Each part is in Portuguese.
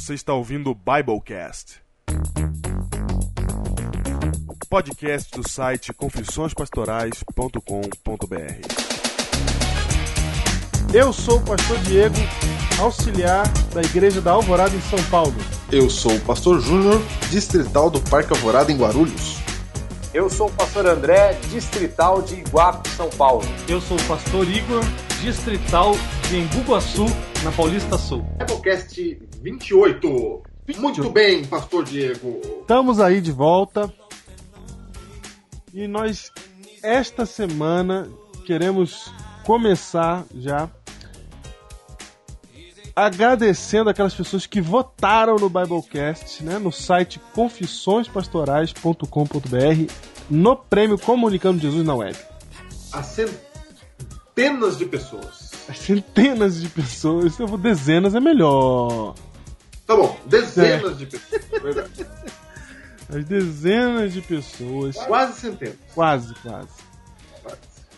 Você está ouvindo o Biblecast. Podcast do site confissõespastorais.com.br. Eu sou o pastor Diego, auxiliar da Igreja da Alvorada em São Paulo. Eu sou o pastor Júnior, distrital do Parque Alvorada em Guarulhos. Eu sou o pastor André, distrital de Iguape, São Paulo. Eu sou o pastor Igor, distrital de Embu-Guaçu, na Paulista Sul. Biblecast 28. Muito bem, pastor Diego. Estamos aí de volta. E nós, esta semana, queremos começar já agradecendo aquelas pessoas que votaram no Biblecast, né, no site confissõespastorais.com.br, no prêmio Comunicando Jesus na Web. Há centenas de pessoas. As centenas de pessoas, eu vou dezenas é melhor. Tá bom, dezenas é. de pessoas, verdade. As dezenas de pessoas. Quase centenas. Quase, quase.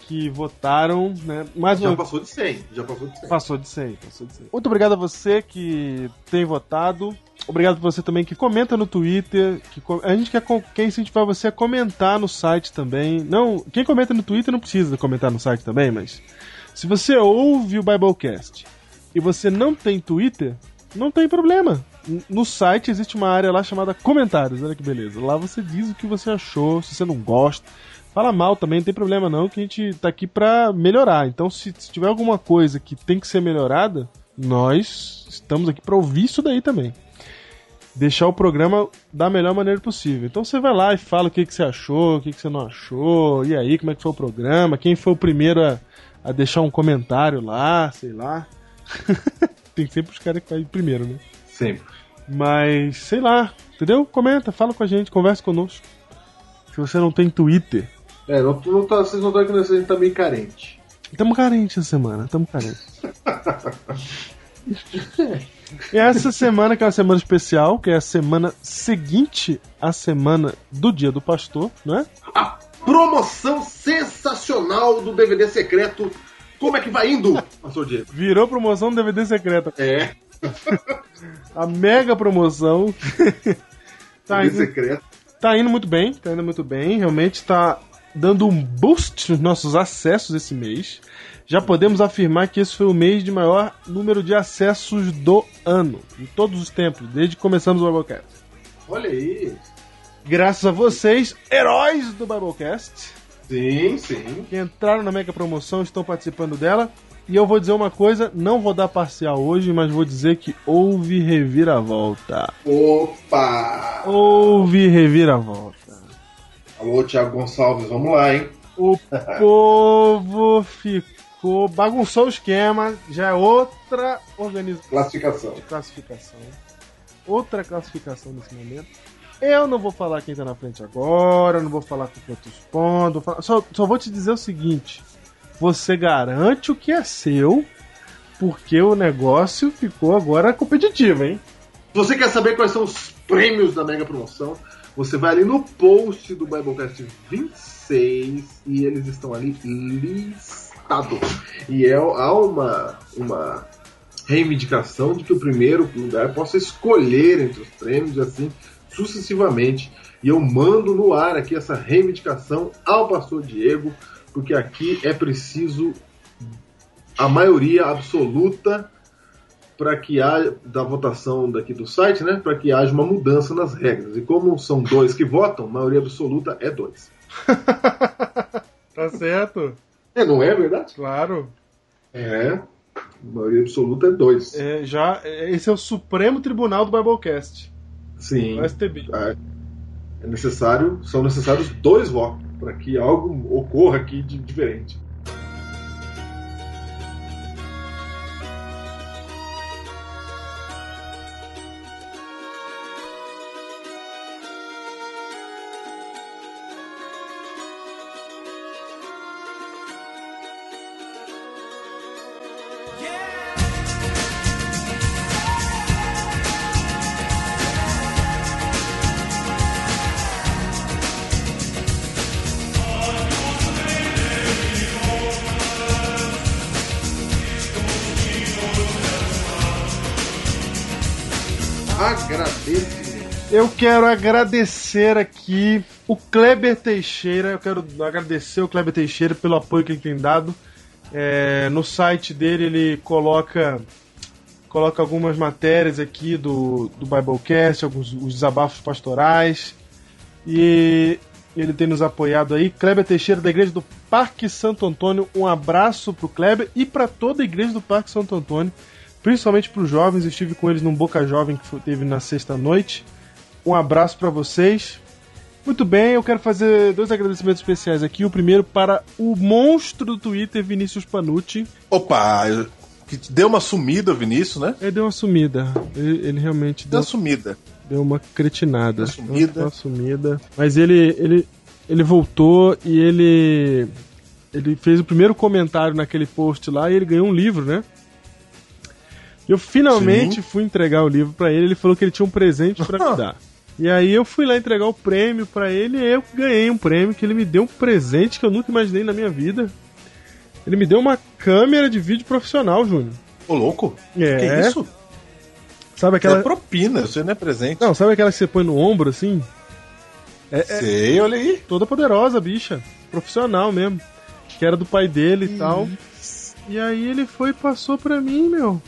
Que votaram, né? Mais já uma... passou de 100. Já passou de 100. Passou de 100, passou de 100. Muito obrigado a você que tem votado. Obrigado por você também que comenta no Twitter. Que a gente quer, quer incentivar você a comentar no site também. Não, quem comenta no Twitter não precisa comentar no site também, mas se você ouve o Biblecast e você não tem Twitter, não tem problema. No site existe uma área lá chamada comentários, olha que beleza. Lá você diz o que você achou, se você não gosta. Fala mal também, não tem problema não, que a gente tá aqui pra melhorar. Então, se, se tiver alguma coisa que tem que ser melhorada, nós estamos aqui pra ouvir isso daí também. Deixar o programa da melhor maneira possível. Então você vai lá e fala o que, que você achou, o que, que você não achou, e aí, como é que foi o programa, quem foi o primeiro a, a deixar um comentário lá, sei lá. tem sempre os caras que fazem primeiro, né? Sempre. Mas, sei lá, entendeu? Comenta, fala com a gente, conversa conosco. Se você não tem Twitter. É, não, não tá, vocês não estão que a gente tá meio carente. Estamos carentes essa semana, estamos carentes. e essa semana, que é uma semana especial, que é a semana seguinte à semana do Dia do Pastor, não é? A promoção sensacional do DVD secreto. Como é que vai indo, Pastor Diego? Virou promoção do DVD secreto. É. a mega promoção. tá indo, secreto. Tá indo muito bem, tá indo muito bem. Realmente tá dando um boost nos nossos acessos esse mês. Já podemos afirmar que esse foi o mês de maior número de acessos do ano, de todos os tempos, desde que começamos o Biblecast. Olha aí. Graças a vocês, heróis do Biblecast. Sim, sim. Que entraram na mega promoção, estão participando dela. E eu vou dizer uma coisa, não vou dar parcial hoje, mas vou dizer que houve reviravolta. Opa! Houve reviravolta. Alô, Thiago Gonçalves, vamos lá, hein? O povo ficou. bagunçou o esquema, já é outra organização. Classificação. Classificação. Outra classificação nesse momento. Eu não vou falar quem tá na frente agora, não vou falar com quantos pontos. Só, só vou te dizer o seguinte: você garante o que é seu, porque o negócio ficou agora competitivo, hein? Se você quer saber quais são os prêmios da Mega Promoção, você vai ali no post do Biblecast 26 e eles estão ali listados. E é, há uma, uma reivindicação de que o primeiro lugar possa escolher entre os prêmios e assim sucessivamente. E eu mando no ar aqui essa reivindicação ao pastor Diego porque aqui é preciso a maioria absoluta para que haja da votação daqui do site, né, para que haja uma mudança nas regras. E como são dois que votam, maioria absoluta é dois. tá certo? É, não é verdade? Claro. É. Maioria absoluta é dois. É, já, esse é o Supremo Tribunal do Biblecast. Sim. O STB. É, é necessário, são necessários dois votos para que algo ocorra aqui de diferente. Eu quero agradecer aqui o Kleber Teixeira. Eu quero agradecer o Kleber Teixeira pelo apoio que ele tem dado. É, no site dele ele coloca coloca algumas matérias aqui do, do Biblecast, alguns os desabafos pastorais. E ele tem nos apoiado aí. Kleber Teixeira, da Igreja do Parque Santo Antônio. Um abraço pro Kleber e para toda a Igreja do Parque Santo Antônio, principalmente para os jovens. Eu estive com eles num Boca Jovem que teve na sexta noite. Um abraço para vocês. Muito bem, eu quero fazer dois agradecimentos especiais aqui. O primeiro para o monstro do Twitter, Vinícius Panucci. Opa, que deu uma sumida, Vinícius, né? Ele deu uma sumida. Ele, ele realmente Deu deu, uma sumida. deu uma cretinada. Uma sumida. Deu Uma sumida. Mas ele, ele, ele voltou e ele. Ele fez o primeiro comentário naquele post lá e ele ganhou um livro, né? Eu finalmente Sim. fui entregar o livro pra ele. Ele falou que ele tinha um presente pra me dar. E aí eu fui lá entregar o prêmio pra ele e eu ganhei um prêmio que ele me deu um presente que eu nunca imaginei na minha vida. Ele me deu uma câmera de vídeo profissional, Júnior. Ô, louco? É. Que isso? Sabe Aquela... É propina, isso aí não é presente. Não, sabe aquela que você põe no ombro assim? É, é Sei, olha aí. toda poderosa, bicha. Profissional mesmo. Que era do pai dele e tal. E aí ele foi e passou pra mim, meu.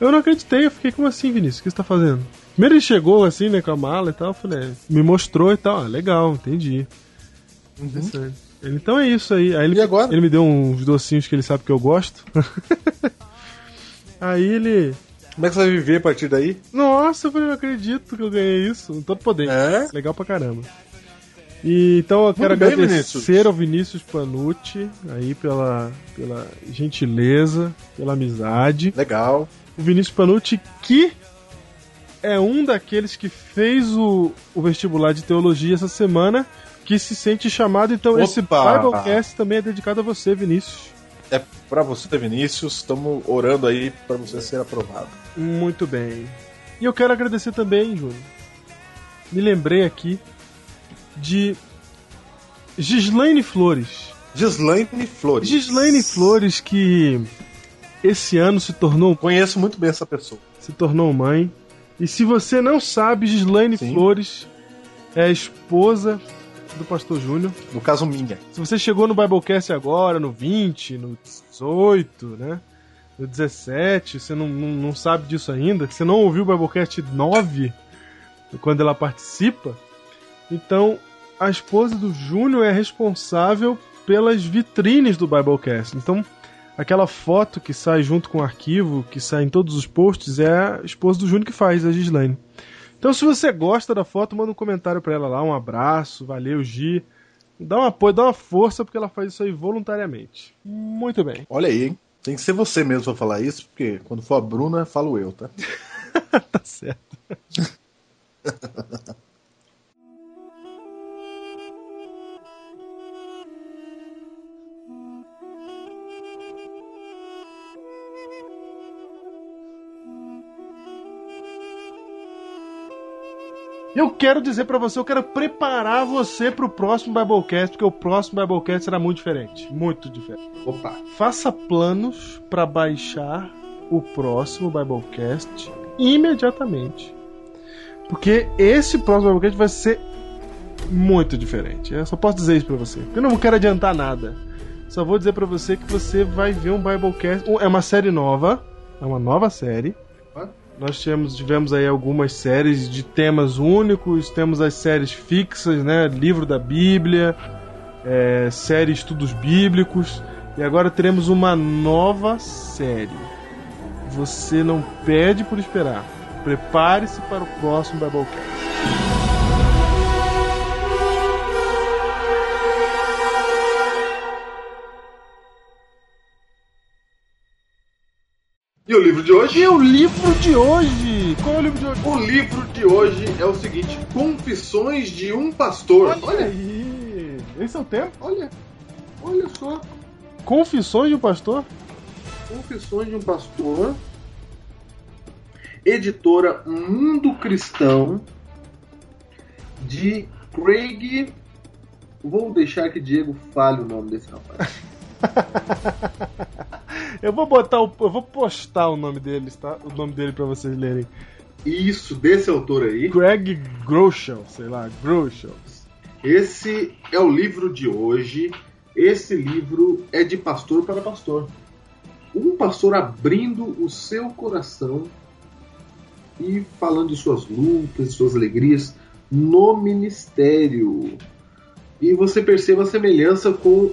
Eu não acreditei, eu fiquei como assim, Vinícius? O que você tá fazendo? Primeiro ele chegou assim, né, com a mala e tal, eu falei, é, me mostrou e tal. Ah, legal, entendi. Interessante. Ele, então é isso aí. Aí ele, E agora? ele me deu uns docinhos que ele sabe que eu gosto. aí ele. Como é que você vai viver a partir daí? Nossa, eu falei, não acredito que eu ganhei isso. Não tô podendo. É? Legal pra caramba. E, então eu quero bem, agradecer Vinícius. ao Vinícius Panucci aí pela, pela gentileza, pela amizade. Legal. O Vinícius Panucci que é um daqueles que fez o, o vestibular de teologia essa semana, que se sente chamado. Então esse Opa! Biblecast também é dedicado a você, Vinícius. É pra você, Vinícius. Estamos orando aí pra você ser aprovado. Muito bem. E eu quero agradecer também, Júnior. Me lembrei aqui de Gislaine Flores. Gislaine Flores. Gislaine Flores que esse ano se tornou Conheço muito bem essa pessoa. se tornou mãe. E se você não sabe, Gislaine Sim. Flores é a esposa do pastor Júnior. No caso, minha. Se você chegou no Biblecast agora, no 20, no 18, né? No 17, você não, não, não sabe disso ainda, você não ouviu o Biblecast 9, quando ela participa, então a esposa do Júnior é responsável pelas vitrines do Biblecast. Então, aquela foto que sai junto com o arquivo, que sai em todos os posts, é a esposa do Júnior que faz, a Gislaine. Então, se você gosta da foto, manda um comentário pra ela lá, um abraço, valeu, Gi. Dá um apoio, dá uma força, porque ela faz isso aí voluntariamente. Muito bem. Olha aí, hein? Tem que ser você mesmo pra falar isso, porque quando for a Bruna, falo eu, tá? tá certo. Eu quero dizer pra você, eu quero preparar você pro próximo Biblecast, porque o próximo Biblecast será muito diferente, muito diferente. Opa. Faça planos para baixar o próximo Biblecast imediatamente. Porque esse próximo Biblecast vai ser muito diferente. Eu só posso dizer isso pra você. Eu não quero adiantar nada. Só vou dizer pra você que você vai ver um Biblecast. É uma série nova. É uma nova série. Nós tivemos, tivemos aí algumas séries de temas únicos, temos as séries fixas, né? Livro da Bíblia, é, série Estudos Bíblicos, e agora teremos uma nova série. Você não pede por esperar. Prepare-se para o próximo Biblecast. E o livro de hoje? E o livro de hoje? Qual é o livro de hoje? O livro de hoje é o seguinte: Confissões de um Pastor. Olha, aí! Esse é o tempo? olha, olha só. Confissões de um Pastor? Confissões de um Pastor. Editora Mundo Cristão. De Craig. Vou deixar que Diego fale o nome desse rapaz. Eu vou botar o, eu vou postar o nome deles, tá? O nome dele para vocês lerem. Isso, desse autor aí. Greg Groeschel, sei lá, Groeschel. Esse é o livro de hoje. Esse livro é de pastor para pastor. Um pastor abrindo o seu coração e falando de suas lutas, suas alegrias no ministério. E você perceba a semelhança com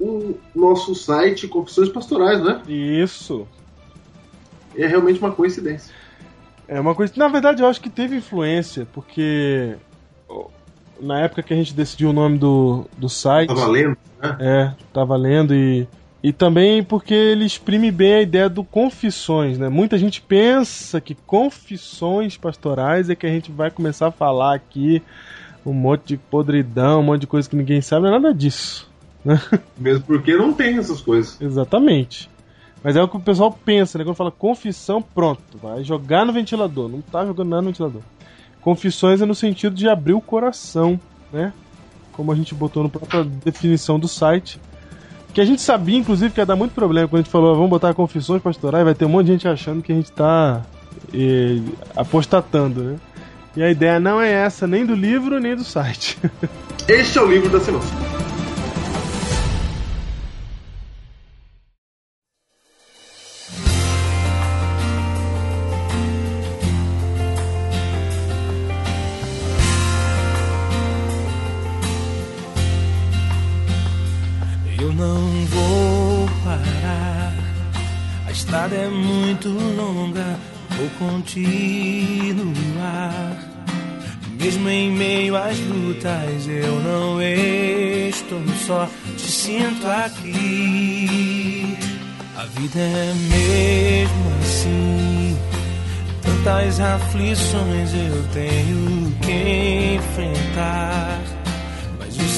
o nosso site Confissões Pastorais, né? Isso. É realmente uma coincidência. É uma coisa. Na verdade, eu acho que teve influência, porque na época que a gente decidiu o nome do, do site. Tá valendo, né? É, tá valendo e. E também porque ele exprime bem a ideia do confissões, né? Muita gente pensa que confissões pastorais é que a gente vai começar a falar aqui um monte de podridão, um monte de coisa que ninguém sabe, não é nada disso. Mesmo porque não tem essas coisas. Exatamente. Mas é o que o pessoal pensa, né? Quando fala confissão, pronto, vai jogar no ventilador. Não tá jogando nada no ventilador. Confissões é no sentido de abrir o coração, né? Como a gente botou na própria definição do site. Que a gente sabia, inclusive, que ia dar muito problema quando a gente falou, "Ah, vamos botar confissões pastorais, vai ter um monte de gente achando que a gente tá eh, apostatando, né? E a ideia não é essa, nem do livro, nem do site. Este é o livro da semana. Estrada é muito longa. Vou continuar. Mesmo em meio às lutas, eu não estou só. Te sinto aqui. A vida é mesmo assim. Tantas aflições eu tenho que enfrentar.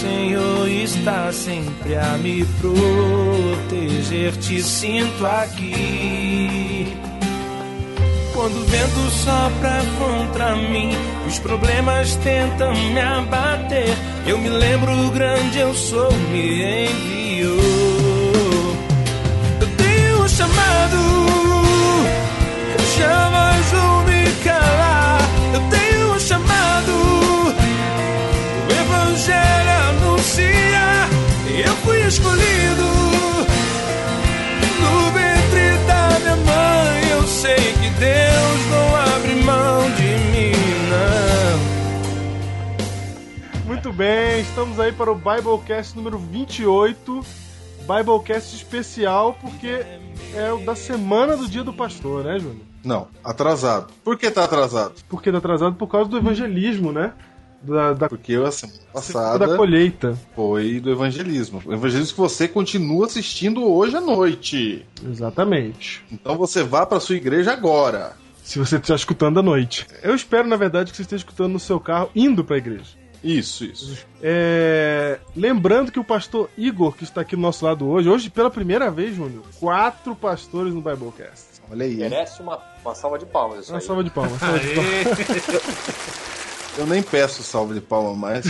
Senhor está sempre a me proteger. Te sinto aqui. Quando o vento sopra contra mim, os problemas tentam me abater. Eu me lembro o grande eu sou, me enviou. Eu tenho um chamado, jamais vou me calar. Escolhido no ventre da minha mãe. Eu sei que Deus não abre mão de mim, não. Muito bem, estamos aí para o Biblecast número 28. Biblecast especial, porque é o da semana do dia do pastor, né, Júnior? Não, atrasado. Por que tá atrasado? Porque tá atrasado por causa do evangelismo, né? Da, da, Porque a semana da passada colheita. foi do evangelismo. O evangelismo que você continua assistindo hoje à noite. Exatamente. Então você vá pra sua igreja agora. Se você está escutando à noite. Eu espero, na verdade, que você esteja escutando no seu carro indo para a igreja. Isso, isso. É, Lembrando que o pastor Igor, que está aqui do nosso lado hoje, hoje pela primeira vez, Júnior, quatro pastores no Biblecast. Olha aí. Merece uma, uma salva de palmas isso Uma aí. salva de palmas. uma salva de palmas. Eu nem peço salve de palma mais.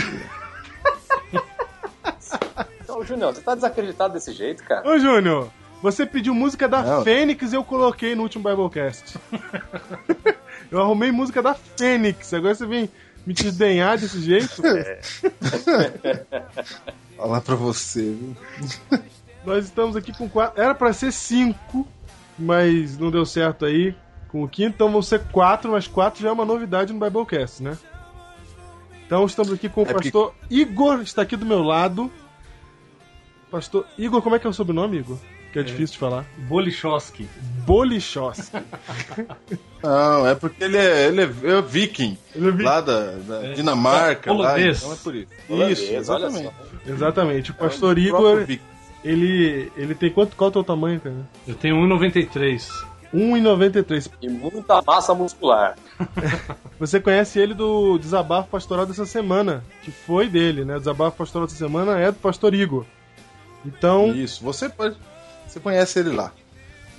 Então, Junião, você tá desacreditado desse jeito, cara? Ô, Júnior, você pediu música da Não. Fênix e eu coloquei no último Biblecast. eu arrumei música da Fênix, agora você vem me desdenhar desse jeito? Falar pra você, viu? Nós estamos aqui com quatro. Era pra ser cinco, mas não deu certo aí com o quinto, então vão ser quatro, mas quatro já é uma novidade no Biblecast, né? Então estamos aqui com o É porque- pastor Igor, está aqui do meu lado. Pastor Igor, como é que é o sobrenome, Igor? Que é difícil de falar. Bolichowski. Bolichowski. Não, é porque ele é, ele é, é viking. Ele é viking. Lá da, da Dinamarca. É, lá, holandês. então é por isso. Holandês, isso, exatamente. Exatamente. O pastor É o Igor, ele, ele tem quanto? Qual é o teu tamanho, cara? Eu tenho 1,93. 1,93. E muita massa muscular. Você conhece ele do Desabafo Pastoral dessa semana, que foi dele, né? O Desabafo Pastoral dessa semana é do pastor Igor. Então, Isso, você pode. Você conhece ele lá.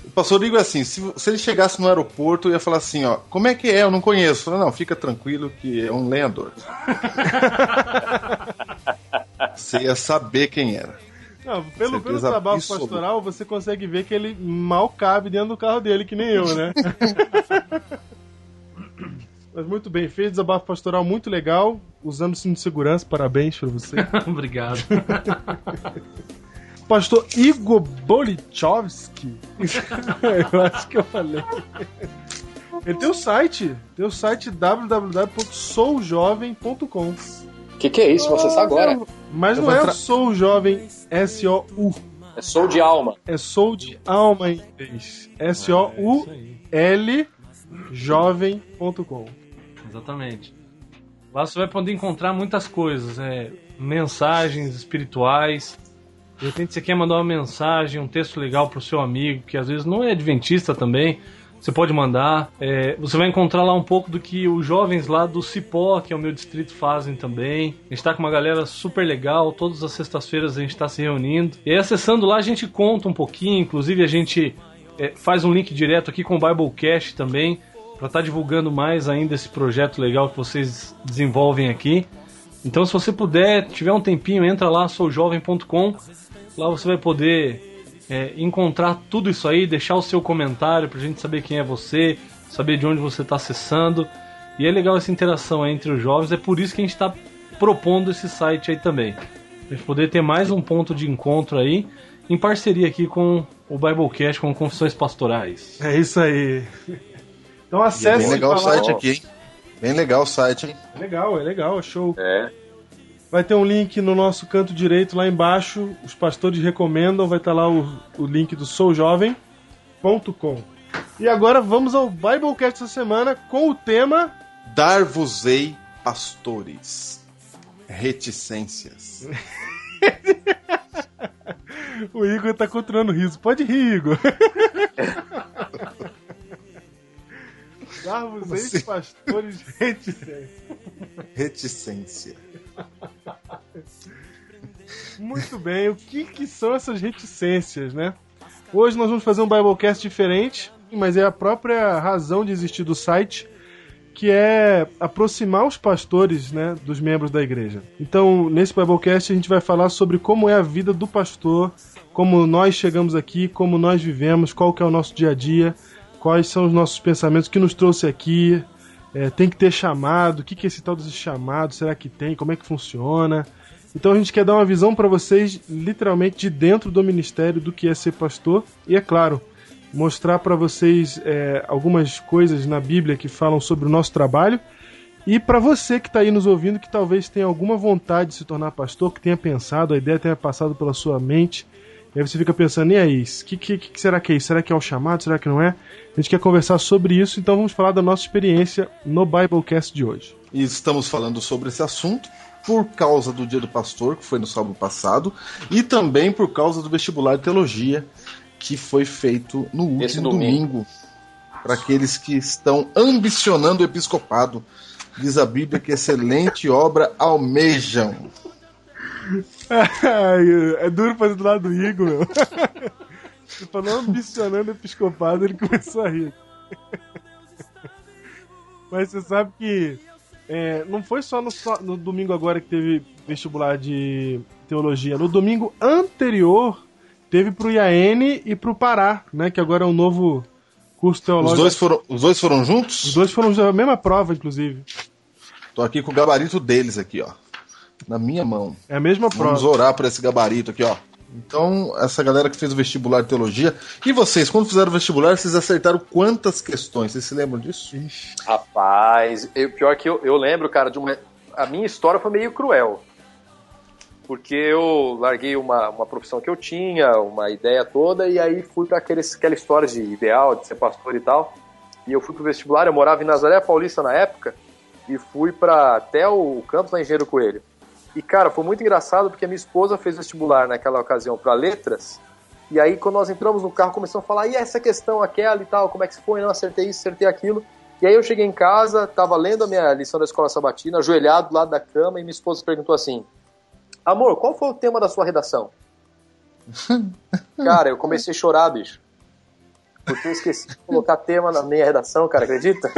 O pastor Igor é assim, se, se ele chegasse no aeroporto, eu ia falar assim, ó, como é que é? Eu não conheço. Eu falei, não, fica tranquilo que é um lenhador. você ia saber quem era. Não, pelo, pelo Desabafo absoluta. Pastoral, você consegue ver que ele mal cabe dentro do carro dele, que nem eu, né? Mas muito bem, fez desabafo pastoral muito legal, usando o cinto de segurança, parabéns pra você. Obrigado. Pastor Igor Bolichowski. eu acho que eu falei. Ele tem o site, tem o site www.soujovem.com. O que, que é isso? Você sabe agora. Mas Eu não é o tra- Sou Jovem S-O-U, É Sou de Alma. é Sou de Alma em inglês. S-O-U-L jovem.com. Exatamente. Lá você vai poder encontrar muitas coisas, é, mensagens espirituais. De repente você quer mandar uma mensagem, um texto legal pro seu amigo, que às vezes não é adventista também. Você pode mandar. É, você vai encontrar lá um pouco do que os jovens lá do Cipó, que é o meu distrito, fazem também. A gente tá com uma galera super legal. Todas as sextas-feiras a gente tá se reunindo. E aí, acessando lá, a gente conta um pouquinho. Inclusive, a gente é, faz um link direto aqui com o Biblecast também para estar divulgando mais ainda esse projeto legal que vocês desenvolvem aqui. Então, se você puder, tiver um tempinho, entra lá, soujovem.com. Lá você vai poder é, encontrar tudo isso aí, deixar o seu comentário pra gente saber quem é você, saber de onde você está acessando. E é legal essa interação aí entre os jovens, é por isso que a gente está propondo esse site aí também. Pra gente poder ter mais um ponto de encontro aí, em parceria aqui com o Biblecast, com Confissões Pastorais. É isso aí. Então E é acesse bem legal o site aqui, hein? Bem legal o site, hein? É legal, é legal, show. É. Vai ter um link no nosso canto direito lá embaixo. Os pastores recomendam, vai estar lá o, o link do soujovem.com. E agora vamos ao Biblecast essa semana com o tema Dar-vos-ei pastores. Reticências. O Igor tá controlando o riso. Pode rir, Igor. Dar-vos eis assim? pastores reticentes. Reticência. Muito bem, o que, que são essas reticências, né? Hoje nós vamos fazer um Biblecast diferente, mas é a própria razão de existir do site, que é aproximar os pastores, né, dos membros da igreja. Então, nesse Biblecast a gente vai falar sobre como é a vida do pastor, como nós chegamos aqui, como nós vivemos, qual que é o nosso dia a dia, quais são os nossos pensamentos, que nos trouxe aqui, é, tem que ter chamado, o que, que é esse tal desse chamado, será que tem, como é que funciona. Então a gente quer dar uma visão para vocês, literalmente de dentro do ministério, do que é ser pastor. E é claro, mostrar para vocês é, algumas coisas na Bíblia que falam sobre o nosso trabalho. E para você que está aí nos ouvindo, que talvez tenha alguma vontade de se tornar pastor, que tenha pensado, a ideia tenha passado pela sua mente, e aí você fica pensando, e aí, o que, que, que será que é isso? Será que é o chamado? Será que não é? A gente quer conversar sobre isso, então vamos falar da nossa experiência no Biblecast de hoje. E estamos falando sobre esse assunto por causa do Dia do Pastor, que foi no sábado passado, e também por causa do vestibular de teologia, que foi feito no último Esse domingo. domingo. Para aqueles que estão ambicionando o episcopado. Diz a Bíblia que excelente obra almejam. É duro fazer do lado do Igor, meu. Você falou ambicionando episcopado, ele começou a rir. Mas você sabe que é, não foi só no, só no domingo agora que teve vestibular de teologia. No domingo anterior, teve pro IAN e pro Pará, né? Que agora é um novo curso Os teológico. dois foram, os dois foram juntos? Os dois foram a mesma prova, inclusive. Tô aqui com o gabarito deles aqui, ó. Na minha mão. É a mesma Vamos prova. orar por esse gabarito aqui, ó. Então, essa galera que fez o vestibular de teologia. E vocês, quando fizeram o vestibular, vocês acertaram quantas questões? Vocês se lembram disso? Rapaz, eu, pior que eu, eu lembro, cara, de uma. A minha história foi meio cruel. Porque eu larguei uma, uma profissão que eu tinha, uma ideia toda, e aí fui para aquela história de ideal, de ser pastor e tal. E eu fui pro vestibular, eu morava em Nazaré Paulista na época, e fui para até o campus da Engenheiro Coelho. E, cara, foi muito engraçado porque a minha esposa fez vestibular naquela ocasião para letras. E aí, quando nós entramos no carro, começamos a falar: e essa questão, aquela e tal, como é que foi? Não, acertei isso, acertei aquilo. E aí, eu cheguei em casa, tava lendo a minha lição da escola sabatina, ajoelhado do lado da cama, e minha esposa perguntou assim: Amor, qual foi o tema da sua redação? cara, eu comecei a chorar, bicho. Porque eu esqueci de colocar tema na minha redação, cara, acredita?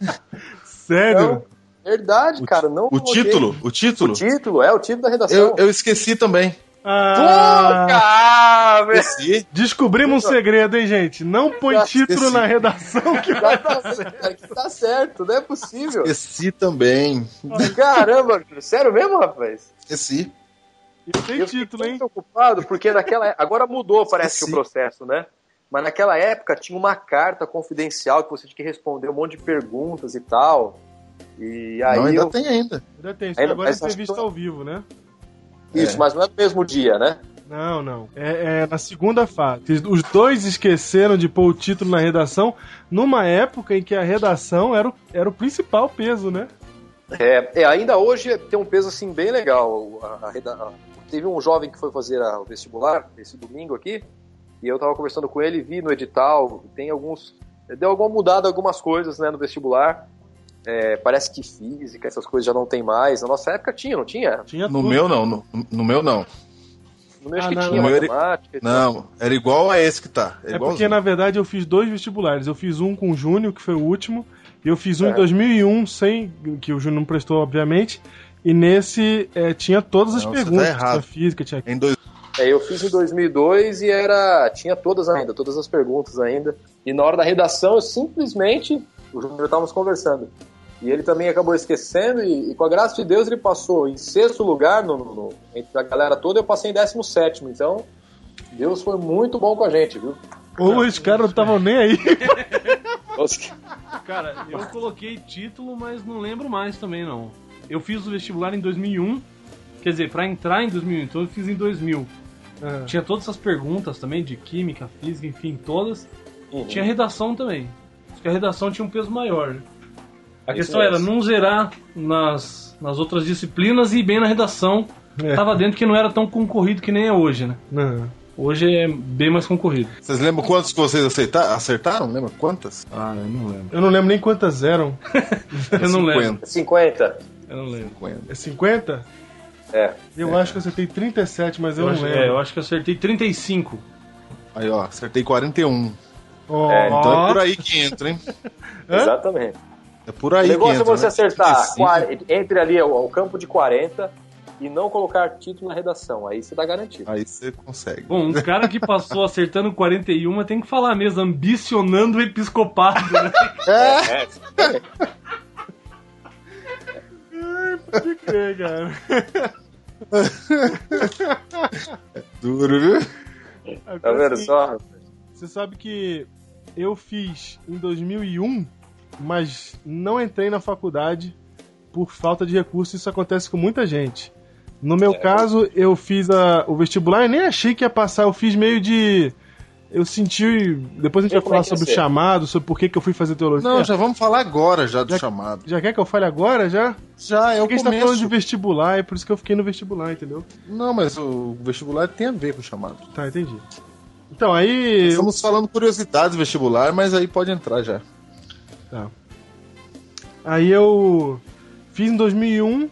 Sério? Não, verdade, cara, não O coloquei. título? O título? O título, é o título da redação. Eu, eu esqueci também. Ah, velho. Esqueci. descobrimos um segredo, hein, gente? Não põe título esqueci. na redação que vai Tá, certo, tá certo, não é possível. Esqueci também. Caramba, sério mesmo, rapaz? Esqueci. tem Eu título, hein? muito preocupado, porque naquela agora mudou, parece que o processo, né? Mas naquela época tinha uma carta confidencial que você tinha que responder um monte de perguntas e tal. E aí não, ainda eu... tem ainda. Ainda tem, Ainda- agora é entrevista que- ao vivo, né? Isso, É. mas não é no mesmo dia, né? Não, não. É, é na segunda fase. Os dois esqueceram de pôr o título na redação numa época em que a redação era o, era o principal peso, né? É, é, ainda hoje tem um peso assim bem legal. A- a reda- a- teve um jovem que foi fazer a- o vestibular esse domingo aqui, e eu tava conversando com ele, vi no edital, tem alguns. Deu alguma mudada algumas coisas né, no vestibular. É, parece que física, essas coisas já não tem mais. Na nossa época tinha, não tinha? Tinha No tudo. meu não, no, no meu não. No meu acho Ah, que não, tinha matemática. e tal. Não, era igual a esse que tá. É É, porque, na verdade, eu fiz dois vestibulares. Eu fiz um com o Júnior, que foi o último, e eu fiz um É. em 2001, sem que o Júnior não prestou, obviamente. E nesse é, tinha todas as Não, tá perguntas. errado. tinha física, tinha Em dois... É, eu fiz em 2002 e era tinha todas ainda, todas as perguntas ainda. E na hora da redação eu simplesmente, o Júnior estávamos conversando. E ele também acabou esquecendo e, e com a graça de Deus ele passou em sexto lugar no, no- no- entre a galera toda, eu passei em décimo sétimo. Então, Deus foi muito bom com a gente, viu? Ou os caras não estavam nem aí. Cara, eu coloquei título, mas não lembro mais também, não. Eu fiz o vestibular em 2001. Quer dizer, pra entrar em 2001, então eu fiz em 2000. Ah, Tinha todas essas perguntas também, de química, física, enfim, todas. Uhum. Tinha redação também. Acho que a redação tinha um peso maior, né? A Isso questão era mesmo. não zerar nas, nas outras disciplinas e ir bem na redação. É. Tava dentro que não era tão concorrido que nem é hoje, né? não. Hoje é bem mais concorrido. Vocês lembram quantos que vocês acertaram? Lembra quantas? Ah, eu não lembro. Eu não lembro nem quantas eram. Eu não lembro. 50. Eu não lembro. 50. É 50? É. Eu acho que eu acertei 37, mas eu, Eu não acho, lembro. é, eu acho que eu acertei 35. Aí, ó, acertei 41. Ó, É, Então é por aí que entra, hein? Exatamente. É por O aí que negócio entra, é você né? acertar 35. quar- entre ali o, o campo de 40 e não colocar título na redação. Aí você dá garantido. Aí você consegue. Bom, um cara que passou acertando 41 tem que falar mesmo, ambicionando o episcopado, né? É, Pode crer, cara. Duro, viu? tá vendo sim, só? Você sabe que eu fiz em 2001, mas não entrei na faculdade por falta de recursos. Isso acontece com muita gente. No meu É. caso, eu fiz a- o vestibular e nem achei que ia passar. Eu fiz meio de. Eu senti. Depois a gente Eu vai falar é sobre o ser? chamado, sobre por que, que eu fui fazer teologia. Não, já vamos falar agora já do Já- chamado. Já quer que eu fale agora? Já? Já, é o Porque a gente tá começo. falando de vestibular, é por isso que eu fiquei no vestibular, entendeu? Não, mas o vestibular tem a ver com o chamado. Tá, entendi. Então, aí. Estamos falando curiosidades vestibular, mas aí pode entrar já. Tá. Aí eu fiz em 2001.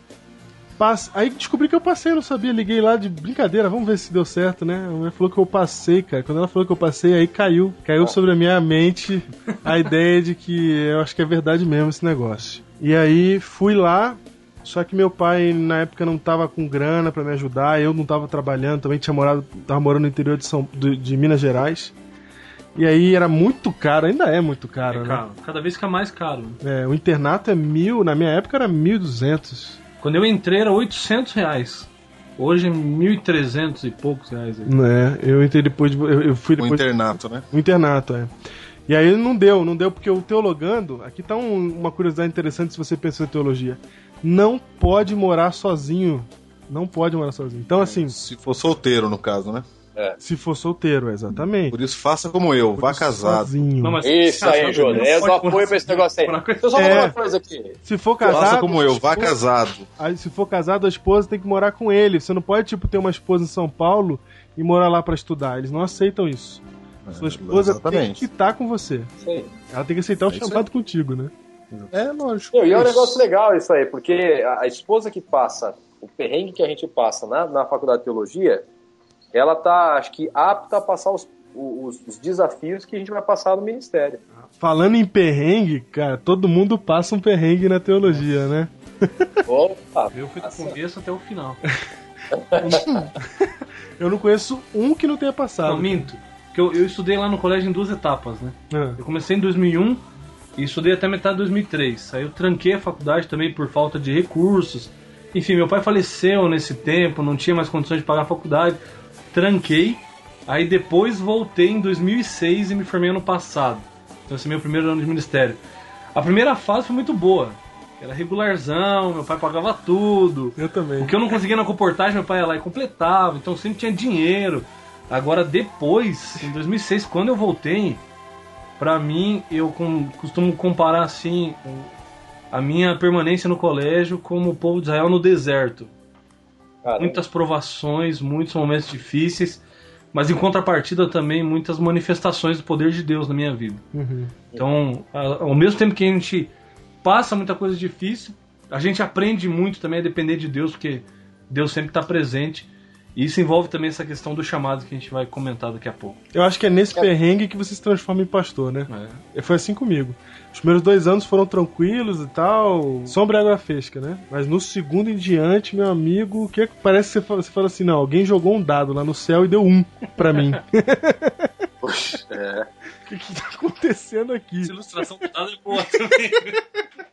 Pass... Aí descobri que eu passei, eu não sabia. Liguei lá de brincadeira, vamos ver se deu certo, né? A mulher falou que eu passei, cara. Quando ela falou que eu passei, aí caiu. Caiu sobre a minha mente a ideia de que eu acho que é verdade mesmo esse negócio. E aí fui lá. Só que meu pai na época não tava com grana pra me ajudar, eu não tava trabalhando, também tinha morado, tava morando no interior de, São, de, de Minas Gerais. E aí era muito caro, ainda é muito caro, É né? caro. Cada vez fica mais caro. É, o internato é mil, na minha época era 1.200. Quando eu entrei era 800 reais. Hoje é 1.300 e poucos reais. aí. Né? Eu entrei depois de, eu, eu fui O depois internato, né? o internato, é. E aí não deu, não deu porque o teologando, aqui tá um- uma curiosidade interessante se você pensa em teologia. Não pode morar sozinho. Não pode morar sozinho. Então assim, Se for solteiro, no caso, né? Se for solteiro, exatamente. Por isso, faça como eu, vá Por isso, casado. Sozinho. Não, mas Isso aí, Júnior. Eu só Pode apoio pra esse negócio aí. Deixa eu só falar É. uma coisa aqui. Se for casado, Faça como eu, vá casado. Aí, se for casado, a esposa tem que morar com ele. Você não pode, tipo, ter uma esposa em São Paulo e morar lá pra estudar. Eles não aceitam isso. Sua esposa tem É, Exatamente. que estar com você. Aí. Ela tem que aceitar o É chamado contigo, né? É, lógico. E é um negócio legal isso aí, porque a, a esposa que passa, o perrengue que a gente passa na, na faculdade de teologia, ela tá, acho que, apta a passar os, os, os desafios que a gente vai passar no ministério. Falando em perrengue, cara, todo mundo passa um perrengue na teologia, né? Opa! Eu fui do começo até o final. Eu não conheço um que não tenha passado. Não, minto. Porque eu, eu estudei lá no colégio em duas etapas, né? Ah, Eu comecei em 2001 e estudei até metade de 2003. Aí eu tranquei a faculdade também por falta de recursos. Enfim, meu pai faleceu nesse tempo, não tinha mais condições de pagar a faculdade. Tranquei. Aí depois voltei em 2006 e me formei ano passado. Então esse é meu primeiro ano de ministério. A primeira fase foi muito boa. Era regularzão, meu pai pagava tudo. eu também. O que eu não conseguia na comportagem, meu pai ia lá e completava, então sempre tinha dinheiro. Agora, depois, em 2006, quando eu voltei, pra mim, eu costumo comparar assim a minha permanência no colégio como o povo de Israel no deserto. Caramba. Muitas provações, muitos momentos difíceis, mas em contrapartida também muitas manifestações do poder de Deus na minha vida. Uhum. Então, ao mesmo tempo que a gente passa muita coisa difícil, a gente aprende muito também a depender de Deus, porque Deus sempre está presente. E isso envolve também essa questão do chamado que a gente vai comentar daqui a pouco. Eu acho que é nesse perrengue que você se transforma em pastor, né? É. E Foi assim comigo. Os primeiros dois anos foram tranquilos e tal, sombra e água fresca, né? Mas no segundo em diante, meu amigo, o que é que parece que você fala, você fala assim, não, alguém jogou um dado lá no céu e deu um pra mim. Poxa, é. O que, que tá acontecendo aqui? Essa ilustração do dado é boa também.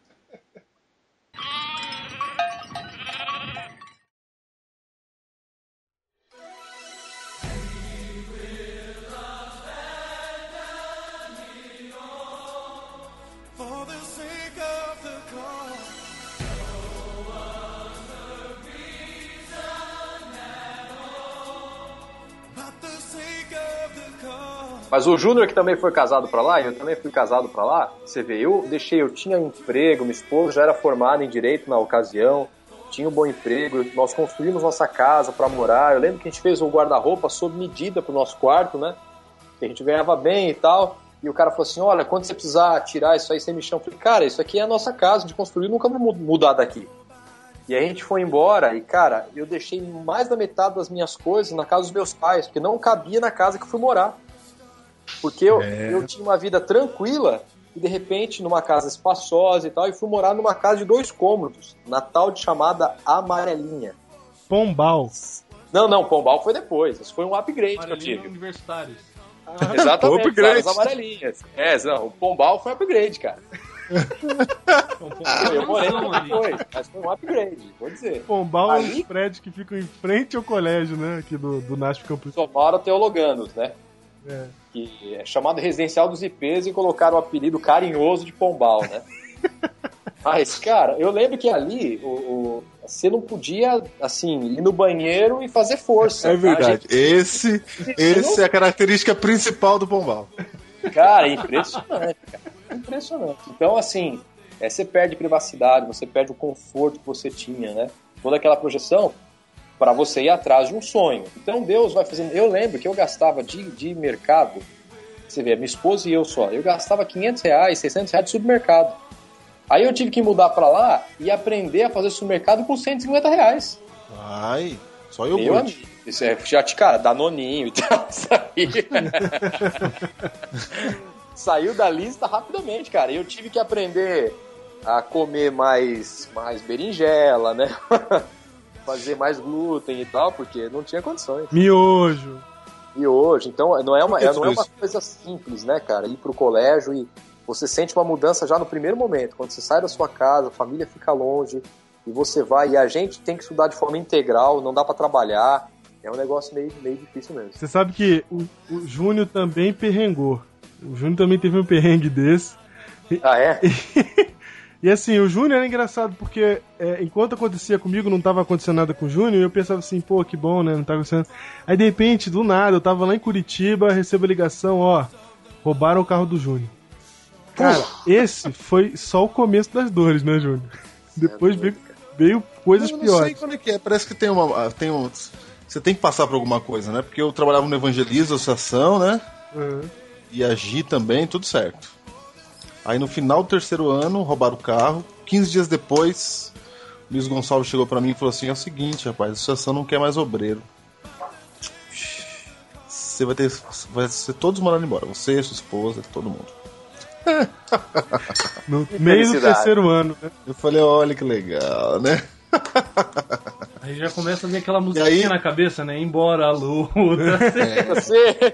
Mas o Júnior que também foi casado pra lá, e eu também fui casado pra lá, você vê, eu deixei, eu tinha um emprego, minha esposa já era formada em direito na ocasião, tinha um bom emprego, nós construímos nossa casa pra morar. Eu lembro que a gente fez o guarda-roupa sob medida pro nosso quarto, né? Que a gente ganhava bem e tal. E o cara falou assim: Olha, quando você precisar tirar isso aí, você me chama. Eu falei, cara, isso aqui é a nossa casa de construir, nunca vou mu- mudar daqui. E a gente foi embora e, cara, eu deixei mais da metade das minhas coisas na casa dos meus pais, porque não cabia na casa que eu fui morar. Porque eu, eu tinha uma vida tranquila e de repente numa casa espaçosa e tal, e fui morar numa casa de dois cômodos, na tal de chamada Amarelinha. Pombal. Não, não, Pombal foi depois, isso foi um upgrade que eu tive. universitários. Exatamente, Upgrade. as amarelinhas. É, não, o Pombal foi um upgrade, cara. Eu morei ali. depois, mas foi um upgrade, vou dizer. Pombal é Ali- os prédios que ficam em frente ao colégio, né? Aqui do, do NASP Campus. Somaram Teologanos, né? É. Que é chamado Residencial dos IPs e colocaram o apelido carinhoso de Pombal, né? Mas, cara, eu lembro que ali o, o- você não podia, assim, ir no banheiro e fazer força. É tá? Verdade. gente- Esse, esse é a característica principal do Pombal. Cara, é impressionante, cara. Impressionante. Então, assim, é, você perde privacidade, você perde o conforto que você tinha, né? Toda aquela projeção para você ir atrás de um sonho. Então, Deus vai fazendo. Eu lembro que eu gastava de, de mercado, você vê, minha esposa e eu só, eu gastava 500 reais, 600 reais de supermercado. Aí eu tive que mudar para lá e aprender a fazer supermercado com 150 reais. Ai, só Meu eu amigo, isso é, já, cara, danoninho e tal, saiu. saiu da lista rapidamente, cara. Eu tive que aprender a comer mais, mais berinjela, né? Fazer mais glúten e tal, porque não tinha condições. Miojo. E hoje, então, não é uma, é, não é uma coisa simples, né, cara? Ir pro colégio e você sente uma mudança já no primeiro momento. Quando você sai da sua casa, a família fica longe e você vai. E a gente tem que estudar de forma integral, não dá pra trabalhar. É um negócio meio, meio difícil mesmo. Você sabe que o, o Júnior também perrengou. O Júnior também teve um perrengue desse. Ah, é? E assim, o Júnior era engraçado porque é, enquanto acontecia comigo, não tava acontecendo nada com o Júnior, e eu pensava assim, pô, que bom, né? Não tá acontecendo. Aí de repente, do nada, eu tava lá em Curitiba, recebo a ligação, ó, roubaram o carro do Júnior. Cara, esse foi só o começo das dores, né, Júnior? Depois veio, veio coisas Eu não sei piores. quando é que é. Parece que tem uma. Tem um, você tem que passar por alguma coisa, né? Porque eu trabalhava no Evangeliza, associação, né? Uhum. E agi também, tudo certo. Aí no final do terceiro ano, roubaram o carro. 15 dias depois, o Luiz Gonçalves chegou pra mim e falou assim: é o seguinte, rapaz, a associação não quer mais obreiro. Você vai ter. Vai ser todos mandando embora. Você, sua esposa, todo mundo. No meio do terceiro ano, né? Eu falei, olha que legal, né? Aí já começa a vir aquela musiquinha aí- na cabeça, né? Embora a luta. Você.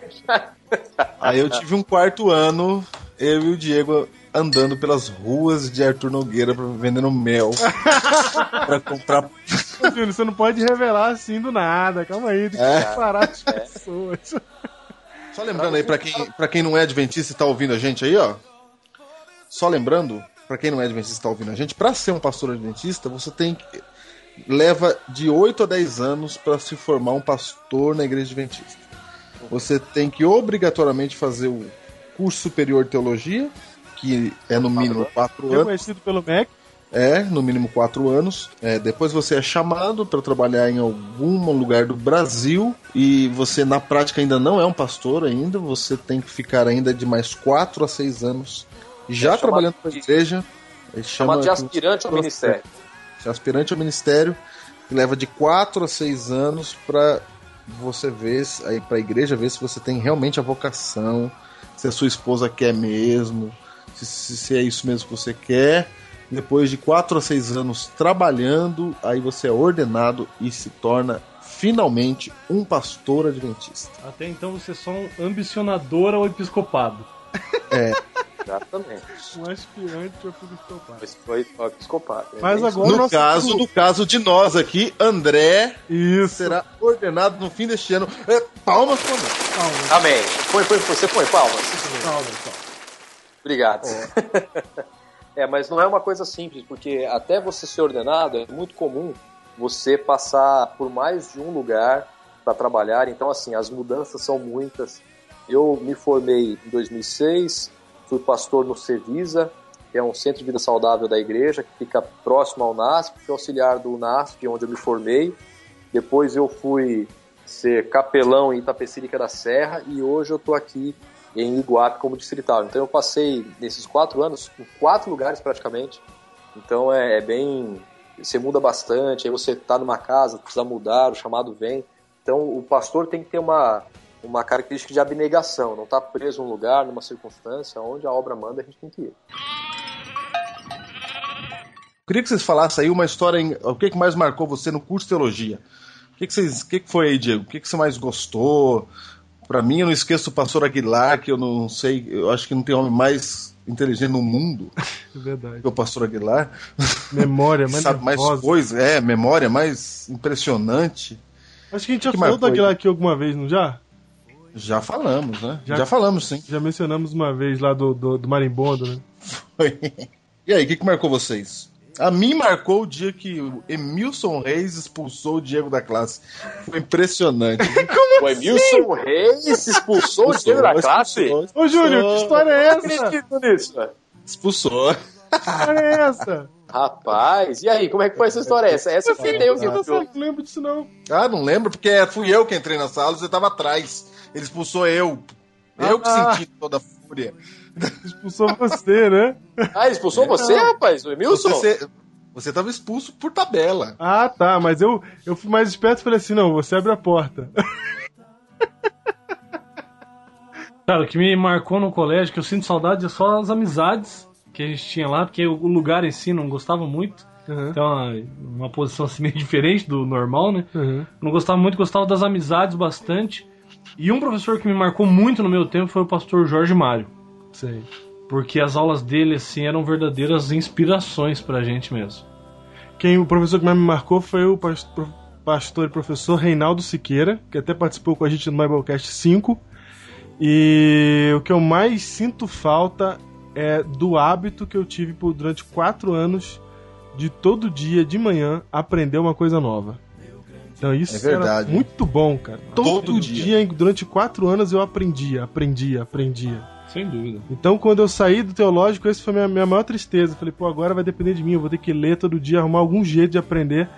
Aí eu tive um quarto ano, eu e o Diego andando pelas ruas de Arthur Nogueira vendendo mel pra comprar. Ô, Júnior, você não pode revelar assim do nada. Calma aí, tem que É. separar as pessoas. Só lembrando aí, pra quem, pra quem não é adventista e tá ouvindo a gente aí, ó. Só lembrando, pra quem não é adventista e tá ouvindo a gente, pra ser um pastor adventista, você tem que. Leva de 8 a 10 anos pra se formar um pastor na igreja adventista. Você tem que obrigatoriamente fazer o curso superior de teologia, que é no mínimo 4 anos. Reconhecido pelo MEC. É, no mínimo quatro anos. É, depois você é chamado para trabalhar em algum lugar do Brasil e você na prática ainda não é um pastor ainda. Você tem que ficar ainda de mais quatro a seis anos já chamado trabalhando para a igreja. Chama Chamado de aspirante ao ministério. de aspirante ao ministério que leva de quatro a seis anos para você ver aí para a igreja ver se você tem realmente a vocação, se a sua esposa quer mesmo, se, se- se é isso mesmo que você quer. Depois de quatro a seis anos trabalhando, aí você é ordenado e se torna finalmente um pastor adventista. Até então você é só um ambicionador ao episcopado. Exatamente. Um aspirante ao episcopado. Mas foi episcopado. né? Mas agora- No caso, no caso de nós aqui, André Isso. será ordenado no fim deste ano. É, palmas para André. isso. Amém. Foi, foi, foi. Você foi, palmas. Calma, calma. Obrigado. é, mas não é uma coisa simples, porque até você ser ordenado é muito comum você passar por mais de um lugar para trabalhar. Então, assim, as mudanças são muitas. Eu me formei em 2006, fui pastor no Cevisa, que é um centro de vida saudável da igreja, que fica próximo ao NASP, fui auxiliar do NASP, onde eu me formei. Depois eu fui ser capelão em Itapecerica da Serra e hoje eu estou aqui em Iguape como distrital. Então eu passei nesses quatro anos em quatro lugares praticamente. Então é, é bem. Você muda bastante, aí você está numa casa, precisa mudar, o chamado vem. Então o pastor tem que ter uma, uma característica de abnegação, não estar preso num lugar, numa circunstância, onde a obra manda, a gente tem que ir. Queria que vocês falassem aí uma história, em, o que, que mais marcou você no curso de teologia? O que, que, vocês, o que, que foi aí, Diego? O que, que você mais gostou? Pra mim, eu não esqueço o pastor Aguilar, que eu não sei, eu acho que não tem homem mais inteligente no mundo É verdade. que o pastor Aguilar. Memória, mas Sabe mais coisas, é, memória mais impressionante. Acho que a gente já Que falou daquilo aí? aqui alguma vez, não já? Já falamos, né? Já- Já, falamos, sim. Já mencionamos uma vez lá do, do, do Marimbondo, né? e aí, o que, que marcou vocês? A mim marcou o dia que o Emilson Reis expulsou o Diego da classe. Foi impressionante. O Emilson Reis expulsou o Diego da classe? Expulsou, Ô, Júnior, que história é Não essa? acredito nisso. velho. Expulsou. Que história é essa? Rapaz, e aí, como é que foi essa história? Essa, essa eu fiquei Você eu não lembro disso não. Ah, não lembro, porque fui eu que entrei na sala, você tava atrás. Ele expulsou eu. Eu que Ah. senti toda a fúria. Expulsou você, né? Ah, expulsou você, rapaz? O Emilson? Você, você tava expulso por tabela. Ah, tá, mas eu, eu fui mais esperto e falei assim, não, você abre a porta. Cara, o que me marcou no colégio, que eu sinto saudade, é só as amizades que a gente tinha lá, porque o lugar em si não gostava muito. Uhum. Então, uma, uma posição assim meio diferente do normal, né? Uhum. Não gostava muito, gostava das amizades bastante. E um professor que me marcou muito no meu tempo foi o pastor Jorge Mário. Sei. Porque as aulas dele, assim, eram verdadeiras inspirações pra gente mesmo. Quem, o professor que mais me marcou foi o pastor e professor Reinaldo Siqueira, que até participou com a gente no Biblecast 5. E o que eu mais sinto falta é do hábito que eu tive por, durante quatro anos de todo dia, de manhã, aprender uma coisa nova. Então isso É verdade. era muito bom, cara. Todo, Todo dia, durante quatro anos, eu aprendia, aprendia, aprendia. Sem dúvida. Então, quando eu saí do teológico, essa foi a minha, minha maior tristeza. Falei, pô, agora vai depender de mim, eu vou ter que ler todo dia, arrumar algum jeito de aprender,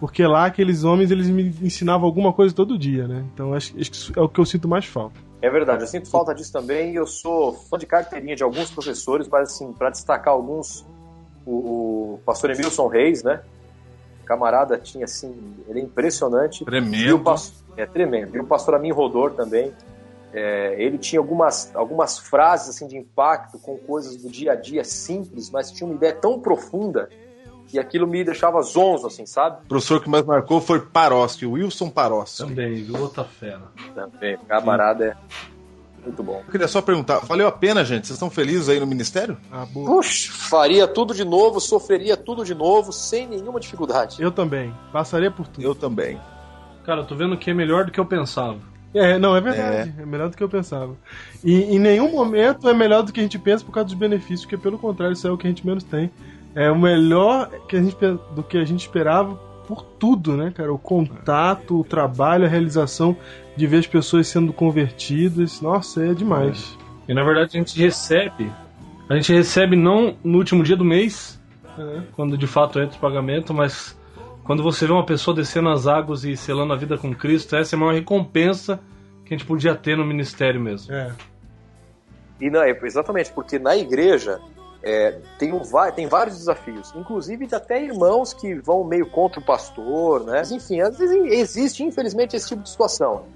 porque lá aqueles homens, eles me ensinavam alguma coisa todo dia, né? Então, acho, acho que isso é o que eu sinto mais falta. É verdade, eu sinto falta disso também. Eu sou fã de carteirinha de alguns professores, mas assim, para destacar alguns, o, o pastor Emilson Reis, né? O camarada tinha assim, ele é impressionante. E o Tremendo. é tremendo. E o pastor Amin Rodor também. É, ele tinha algumas, algumas frases assim de impacto com coisas do dia a dia simples, mas tinha uma ideia tão profunda E aquilo me deixava zonzo, assim, sabe? O professor que mais marcou foi Paroski, Wilson Paroski. Também, viu? Outra fera. Também, o camarada é muito bom. Eu queria só perguntar, valeu a pena, gente? Vocês estão felizes aí no ministério? Ah, boa. Puxa, faria tudo de novo, sofreria tudo de novo, sem nenhuma dificuldade. Eu também. Passaria por tudo. Eu também. Cara, eu tô vendo que é melhor do que eu pensava. É, não, é verdade. É. melhor do que eu pensava. E em nenhum momento é melhor do que a gente pensa por causa dos benefícios, porque pelo contrário, isso é o que a gente menos tem. É o melhor que a gente, do que a gente esperava por tudo, né, cara? O contato, o trabalho, a realização de ver as pessoas sendo convertidas. Nossa, é demais. E na verdade a gente recebe. A gente recebe não no último dia do mês, É. quando de fato entra o pagamento, mas quando você vê uma pessoa descendo as águas e selando a vida com Cristo, essa é a maior recompensa que a gente podia ter no ministério mesmo. É. E não, é exatamente, porque na igreja é, tem, um, tem vários desafios, inclusive até irmãos que vão meio contra o pastor, né? Mas, enfim, às vezes existe, infelizmente, esse tipo de situação.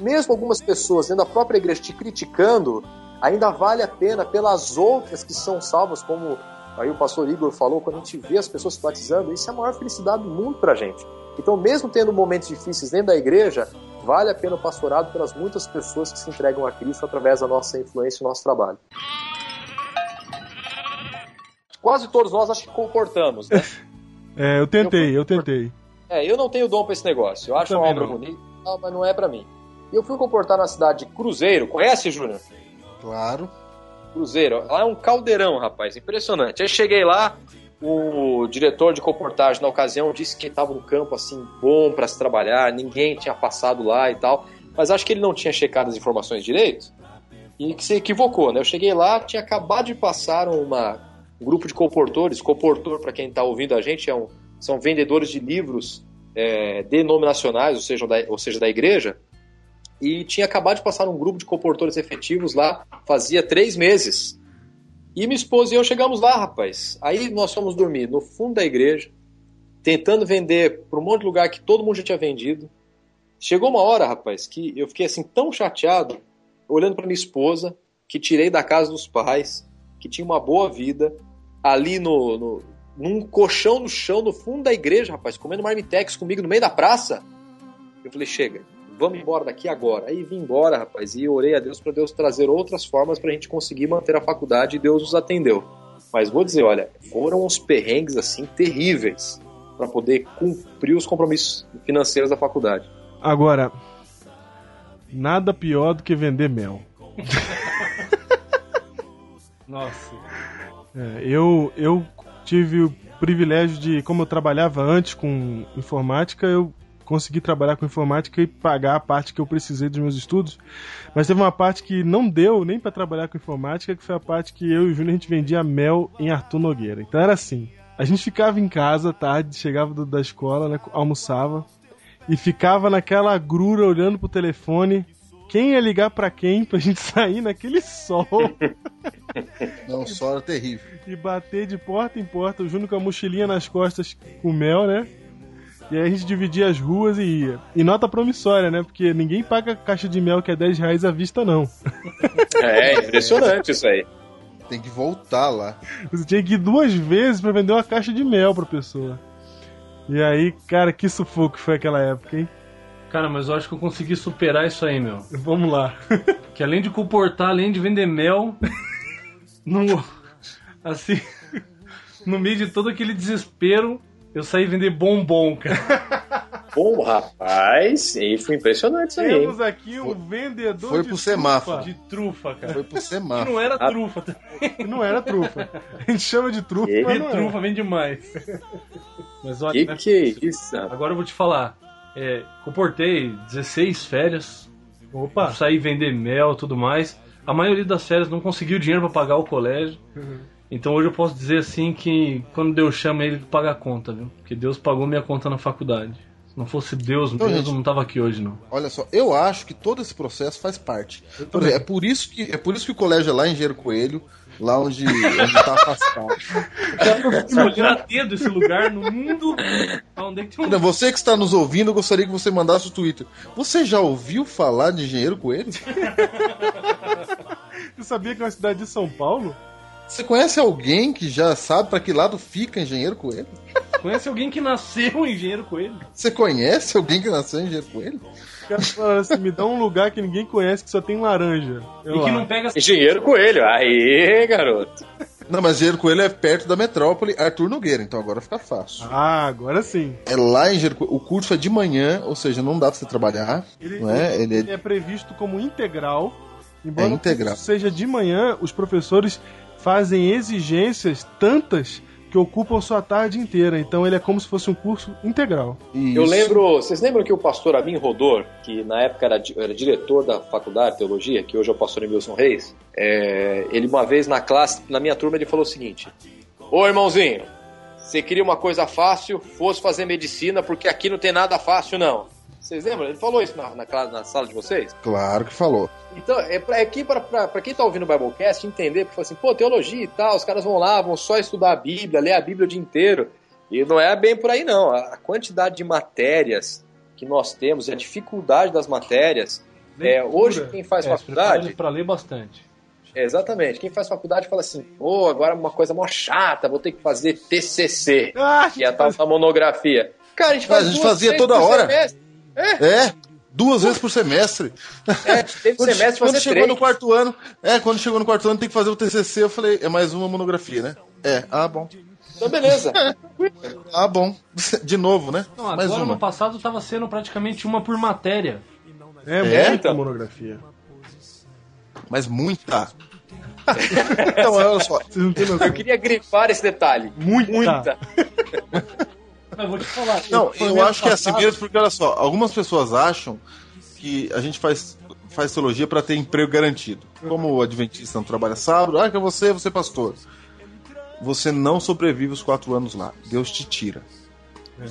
Mesmo algumas pessoas dentro da própria igreja te criticando, ainda vale a pena pelas outras que são salvas, como aí o pastor Igor falou, quando a gente vê as pessoas se batizando, isso é a maior felicidade do mundo pra gente. Então, mesmo tendo momentos difíceis dentro da igreja, vale a pena o pastorado pelas muitas pessoas que se entregam a Cristo através da nossa influência e do nosso trabalho. Quase todos nós acho que comportamos, né? É, eu tentei, eu tentei. É, eu não tenho dom pra esse negócio. Eu acho uma obra não. bonita, mas não é pra mim. E eu fui comportar na cidade de Cruzeiro. Conhece, Júnior? Claro. Cruzeiro. Lá é um caldeirão, rapaz. Impressionante. Aí cheguei lá, o diretor de comportagem na ocasião disse que estava um campo assim bom pra se trabalhar, ninguém tinha passado lá e tal. Mas acho que ele não tinha checado as informações direito e que se equivocou, né? Eu cheguei lá, tinha acabado de passar uma, um grupo de comportores. Comportor, para quem está ouvindo a gente, é um- são vendedores de livros é, denominacionais, ou seja, da, ou seja, da igreja. E tinha acabado de passar um grupo de comportores efetivos lá, fazia três meses. E minha esposa e eu chegamos lá, rapaz. Aí nós fomos dormir no fundo da igreja, tentando vender para um monte de lugar que todo mundo já tinha vendido. Chegou uma hora, rapaz, que eu fiquei assim tão chateado, olhando para minha esposa, que tirei da casa dos pais, que tinha uma boa vida, ali no, no num colchão no chão, no fundo da igreja, rapaz, comendo marmitex comigo no meio da praça. Eu falei, chega, vamos embora daqui agora. Aí vim embora, rapaz, e orei a Deus para Deus trazer outras formas para a gente conseguir manter a faculdade e Deus nos atendeu. Mas vou dizer, olha, foram uns perrengues assim terríveis para poder cumprir os compromissos financeiros da faculdade. Agora, nada pior do que vender mel. Nossa. É, eu, eu tive o privilégio de, como eu trabalhava antes com informática, eu consegui trabalhar com informática e pagar a parte que eu precisei dos meus estudos. Mas teve uma parte que não deu nem para trabalhar com informática, que foi a parte que eu e o Júnior a gente vendia mel em Arthur Nogueira. Então era assim: a gente ficava em casa à tarde, chegava do- da escola, né, almoçava e ficava naquela grura olhando pro telefone. Quem ia ligar pra quem pra gente sair naquele sol? Não, só era terrível. e bater de porta em porta, o Júnior com a mochilinha nas costas com mel, né? E aí a gente dividia as ruas e ia. E nota promissória, né? Porque ninguém paga caixa de mel que é 10 reais à vista, não. É impressionante isso aí. Tem que voltar lá. Você tinha que ir duas vezes pra vender uma caixa de mel pra pessoa. E aí, cara, que sufoco foi aquela época, hein? Cara, mas eu acho que eu consegui superar isso aí, meu. Vamos lá. Que além de comportar, além de vender mel, no, assim, no meio de todo aquele desespero, eu saí vender bombom, cara. Bom, rapaz, e foi impressionante isso aí. Temos aqui um vendedor foi de pro trufa. semáforo. De trufa, cara. Foi pro semáforo. não era Ah. trufa? E não era trufa. A gente chama de trufa, E- mas De não é. trufa vende mais. Mas olha, Que né, que é isso? agora eu vou te falar. É, comportei 16 férias, Opa! saí vender mel e tudo mais. A maioria das férias não conseguiu dinheiro pra pagar o colégio. Então hoje eu posso dizer assim que quando Deus chama ele paga a conta, viu? Porque Deus pagou minha conta na faculdade. Se não fosse Deus Então, mesmo, gente- eu não tava aqui hoje, não. Olha só, eu acho que todo esse processo faz parte. Por exemplo, é por isso que é por isso que o colégio é lá em Engenheiro Coelho, lá onde, onde tá afastado. A dedo esse lugar no mundo. Onde é que tem um Você que está nos ouvindo, eu gostaria que você mandasse o Twitter. Você já ouviu falar de Engenheiro Coelho? Você sabia que é uma cidade de São Paulo? Você conhece alguém que já sabe para que lado fica Engenheiro Coelho? Conhece alguém que nasceu engenheiro coelho? Você conhece alguém que nasceu engenheiro coelho? Assim, me dá um lugar que ninguém conhece, que só tem laranja. Eu E que lá. não pega Engenheiro Coelho. Aê, garoto. Não, mas engenheiro coelho é perto da metrópole Arthur Nogueira, então agora fica fácil. Ah, agora sim. É lá em engenheiro coelho. O curso é de manhã, ou seja, não dá pra você trabalhar. Ele, Não é? ele Ele é- é integral. como integral. Embora É o integral. curso seja de manhã, os professores fazem exigências tantas que ocupam sua tarde inteira. Então ele é como se fosse um curso integral. Eu Isso. lembro, vocês lembram que o pastor Amin Rodor, que na época era, era diretor da faculdade de teologia, que hoje é o pastor Emilson Reis, é, ele uma vez na classe, na minha turma, ele falou o seguinte: Ô irmãozinho, você queria uma coisa fácil, fosse fazer medicina, porque aqui não tem nada fácil, não. Vocês lembram? Ele falou isso na, na, na sala de vocês? Claro que falou. Então, é, pra, é aqui pra quem tá ouvindo o Biblecast entender, porque fala assim, pô, teologia e tal, os caras vão lá, vão só estudar a Bíblia, ler a Bíblia o dia inteiro. E não é bem por aí, não. A, a quantidade de matérias que nós temos, e a dificuldade das matérias. É, hoje, quem faz é, faculdade. para ler bastante. É, exatamente. Quem faz faculdade fala assim, pô, agora uma coisa mó chata, vou ter que fazer TCC, Ah, que é a tal da monografia. Cara, a gente, Ah, a faz gente duas, fazia três toda hora. semestre. É, duas vezes por semestre. É, teve Quando, semestre quando fazer chegou três. no quarto ano, é, quando chegou no quarto ano tem que fazer o TCC, eu falei, é mais uma monografia, né? É, ah, bom. Então, beleza. Ah, bom. De novo, né? Não, mais agora uma. no passado tava sendo praticamente uma por matéria. É, É, muita então. monografia. Mas muita. então, olha só. Eu queria grifar esse detalhe. Muita. Muita. Mas vou te falar. Não, eu acho que é assim mesmo, porque olha só, algumas pessoas acham que a gente faz, faz teologia para ter emprego garantido. Como o adventista não trabalha sábado, ah, que é você, você é pastor. Você não sobrevive os quatro anos lá. Deus te tira.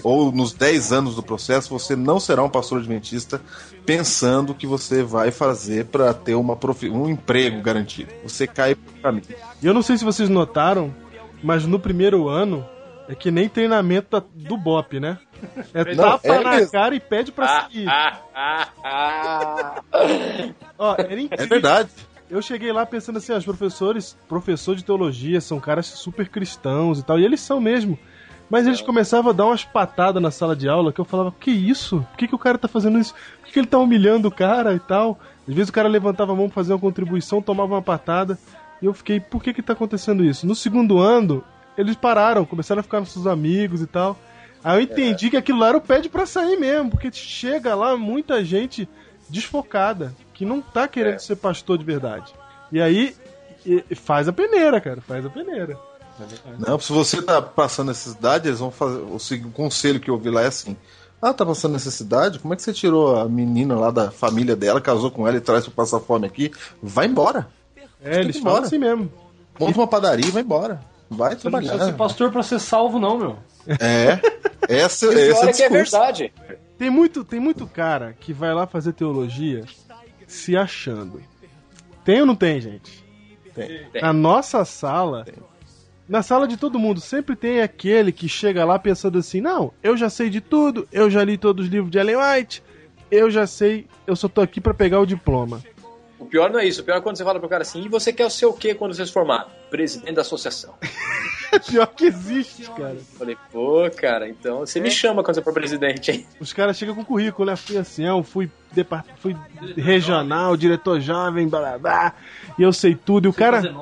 Ou nos dez anos do processo, você não será um pastor adventista pensando que você vai fazer para ter uma profi- um emprego garantido. Você cai pro caminho. E eu não sei se vocês notaram, mas no primeiro ano é que nem treinamento do BOP, né? É Não, tapa é na mesmo. cara e pede pra Ah, seguir. ah, ah, ah. Ó, era É incrível. verdade. Eu cheguei lá pensando assim, ah, os professores, professor de teologia, são caras super cristãos e tal, e eles são mesmo. Mas eles começavam a dar umas patadas na sala de aula que eu falava, que isso? Por que, que o cara tá fazendo isso? Por que, que ele tá humilhando o cara e tal? Às vezes o cara levantava a mão pra fazer uma contribuição, tomava uma patada, e eu fiquei, por que que tá acontecendo isso? No segundo ano, eles pararam, começaram a ficar com seus amigos e tal. Aí eu entendi que aquilo lá era o pede pra sair mesmo, porque chega lá muita gente desfocada, que não tá querendo É. ser pastor de verdade. E aí e- e faz a peneira, cara, faz a peneira. Não, se você tá passando necessidade, eles vão fazer. O conselho que eu ouvi lá é assim: Ah, tá passando necessidade? Como é que você tirou a menina lá da família dela, casou com ela e traz pra passar fome aqui? Vai embora. É, eles ir falam embora. assim mesmo. Monta uma padaria e vai embora. Vai Você não precisa ser trabalhar. pastor pra ser salvo, não, meu. É. Essa, E esse é olha que é verdade. Tem muito, tem muito cara que vai lá fazer teologia se achando. Tem ou não tem, gente? Tem. Tem. Na nossa sala, na sala de todo mundo, sempre tem aquele que chega lá pensando assim: não, eu já sei de tudo, eu já li todos os livros de Ellen White, eu já sei, eu só tô aqui pra pegar o diploma. O pior não é isso. O pior é quando você fala pro cara assim, e você quer ser o quê quando você se formar? Presidente da associação. É pior que existe, cara. Eu Falei, pô, cara, então você me chama quando você for presidente, hein? Os caras chegam com currículo, né? Fui assim, eu fui, depart... fui regional, diretor jovem, blá blá blá, e eu sei tudo. E o cara,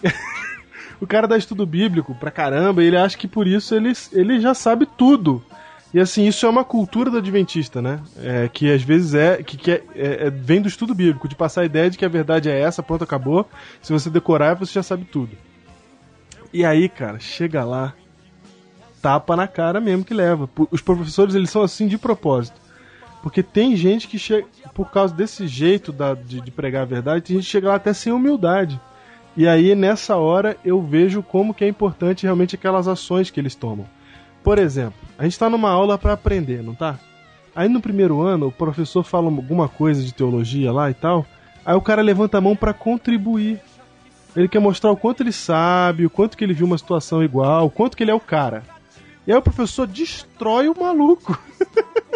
o cara dá estudo bíblico pra caramba, e ele acha que por isso ele, ele já sabe tudo. E assim, isso é uma cultura do adventista, né? É, que às vezes é. que, que é, é- é- vem do estudo bíblico, de passar a ideia de que a verdade é essa, pronto, acabou. Se você decorar, você já sabe tudo. E aí, cara, chega lá, tapa na cara mesmo que leva. Os professores, eles são assim de propósito. Porque tem gente que chega, por causa desse jeito da- de, de pregar a verdade, tem gente que chega lá até sem humildade. E aí, nessa hora, eu vejo como que é importante realmente aquelas ações que eles tomam. Por exemplo, a gente está numa aula para aprender, não tá? Aí no primeiro ano, o professor fala alguma coisa de teologia lá e tal, aí o cara levanta a mão para contribuir. Ele quer mostrar o quanto ele sabe, o quanto que ele viu uma situação igual, o quanto que ele é o cara. E aí o professor destrói o maluco.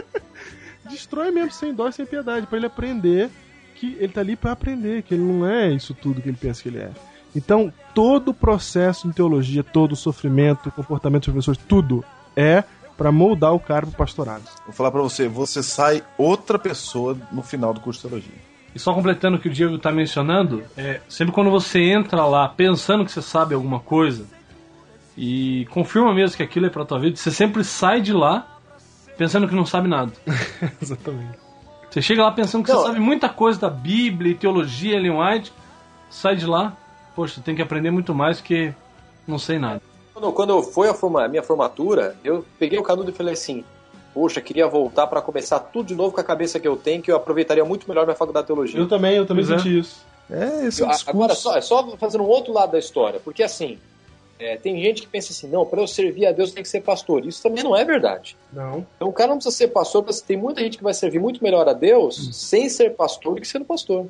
destrói mesmo, sem dó sem piedade, para ele aprender que ele tá ali para aprender, que ele não é isso tudo que ele pensa que ele é. Então, todo o processo em teologia, todo o sofrimento, comportamento dos professores, tudo é para moldar o cara pro pastorado. Vou falar pra você, você sai outra pessoa no final do curso de teologia. E só completando o que o Diego está mencionando, é, sempre quando você entra lá pensando que você sabe alguma coisa e confirma mesmo que aquilo é pra tua vida, você sempre sai de lá pensando que não sabe nada. Exatamente. Você chega lá pensando que Não, você sabe muita coisa da Bíblia e teologia, Ellen White, sai de lá, poxa, tem que aprender muito mais que não sei nada. Quando, quando foi a, forma, a minha formatura, eu peguei o canudo e falei assim: Poxa, queria voltar para começar tudo de novo com a cabeça que eu tenho, que eu aproveitaria muito melhor minha faculdade de teologia. Eu também, eu também Pois é. senti isso. É, esse é discurso. Agora, só, é só fazendo um outro lado da história, porque assim, é, tem gente que pensa assim: não, para eu servir a Deus tem que ser pastor. Isso também não é verdade. Não. Então o cara não precisa ser pastor, mas tem muita gente que vai servir muito melhor a Deus sem ser pastor do que sendo pastor. O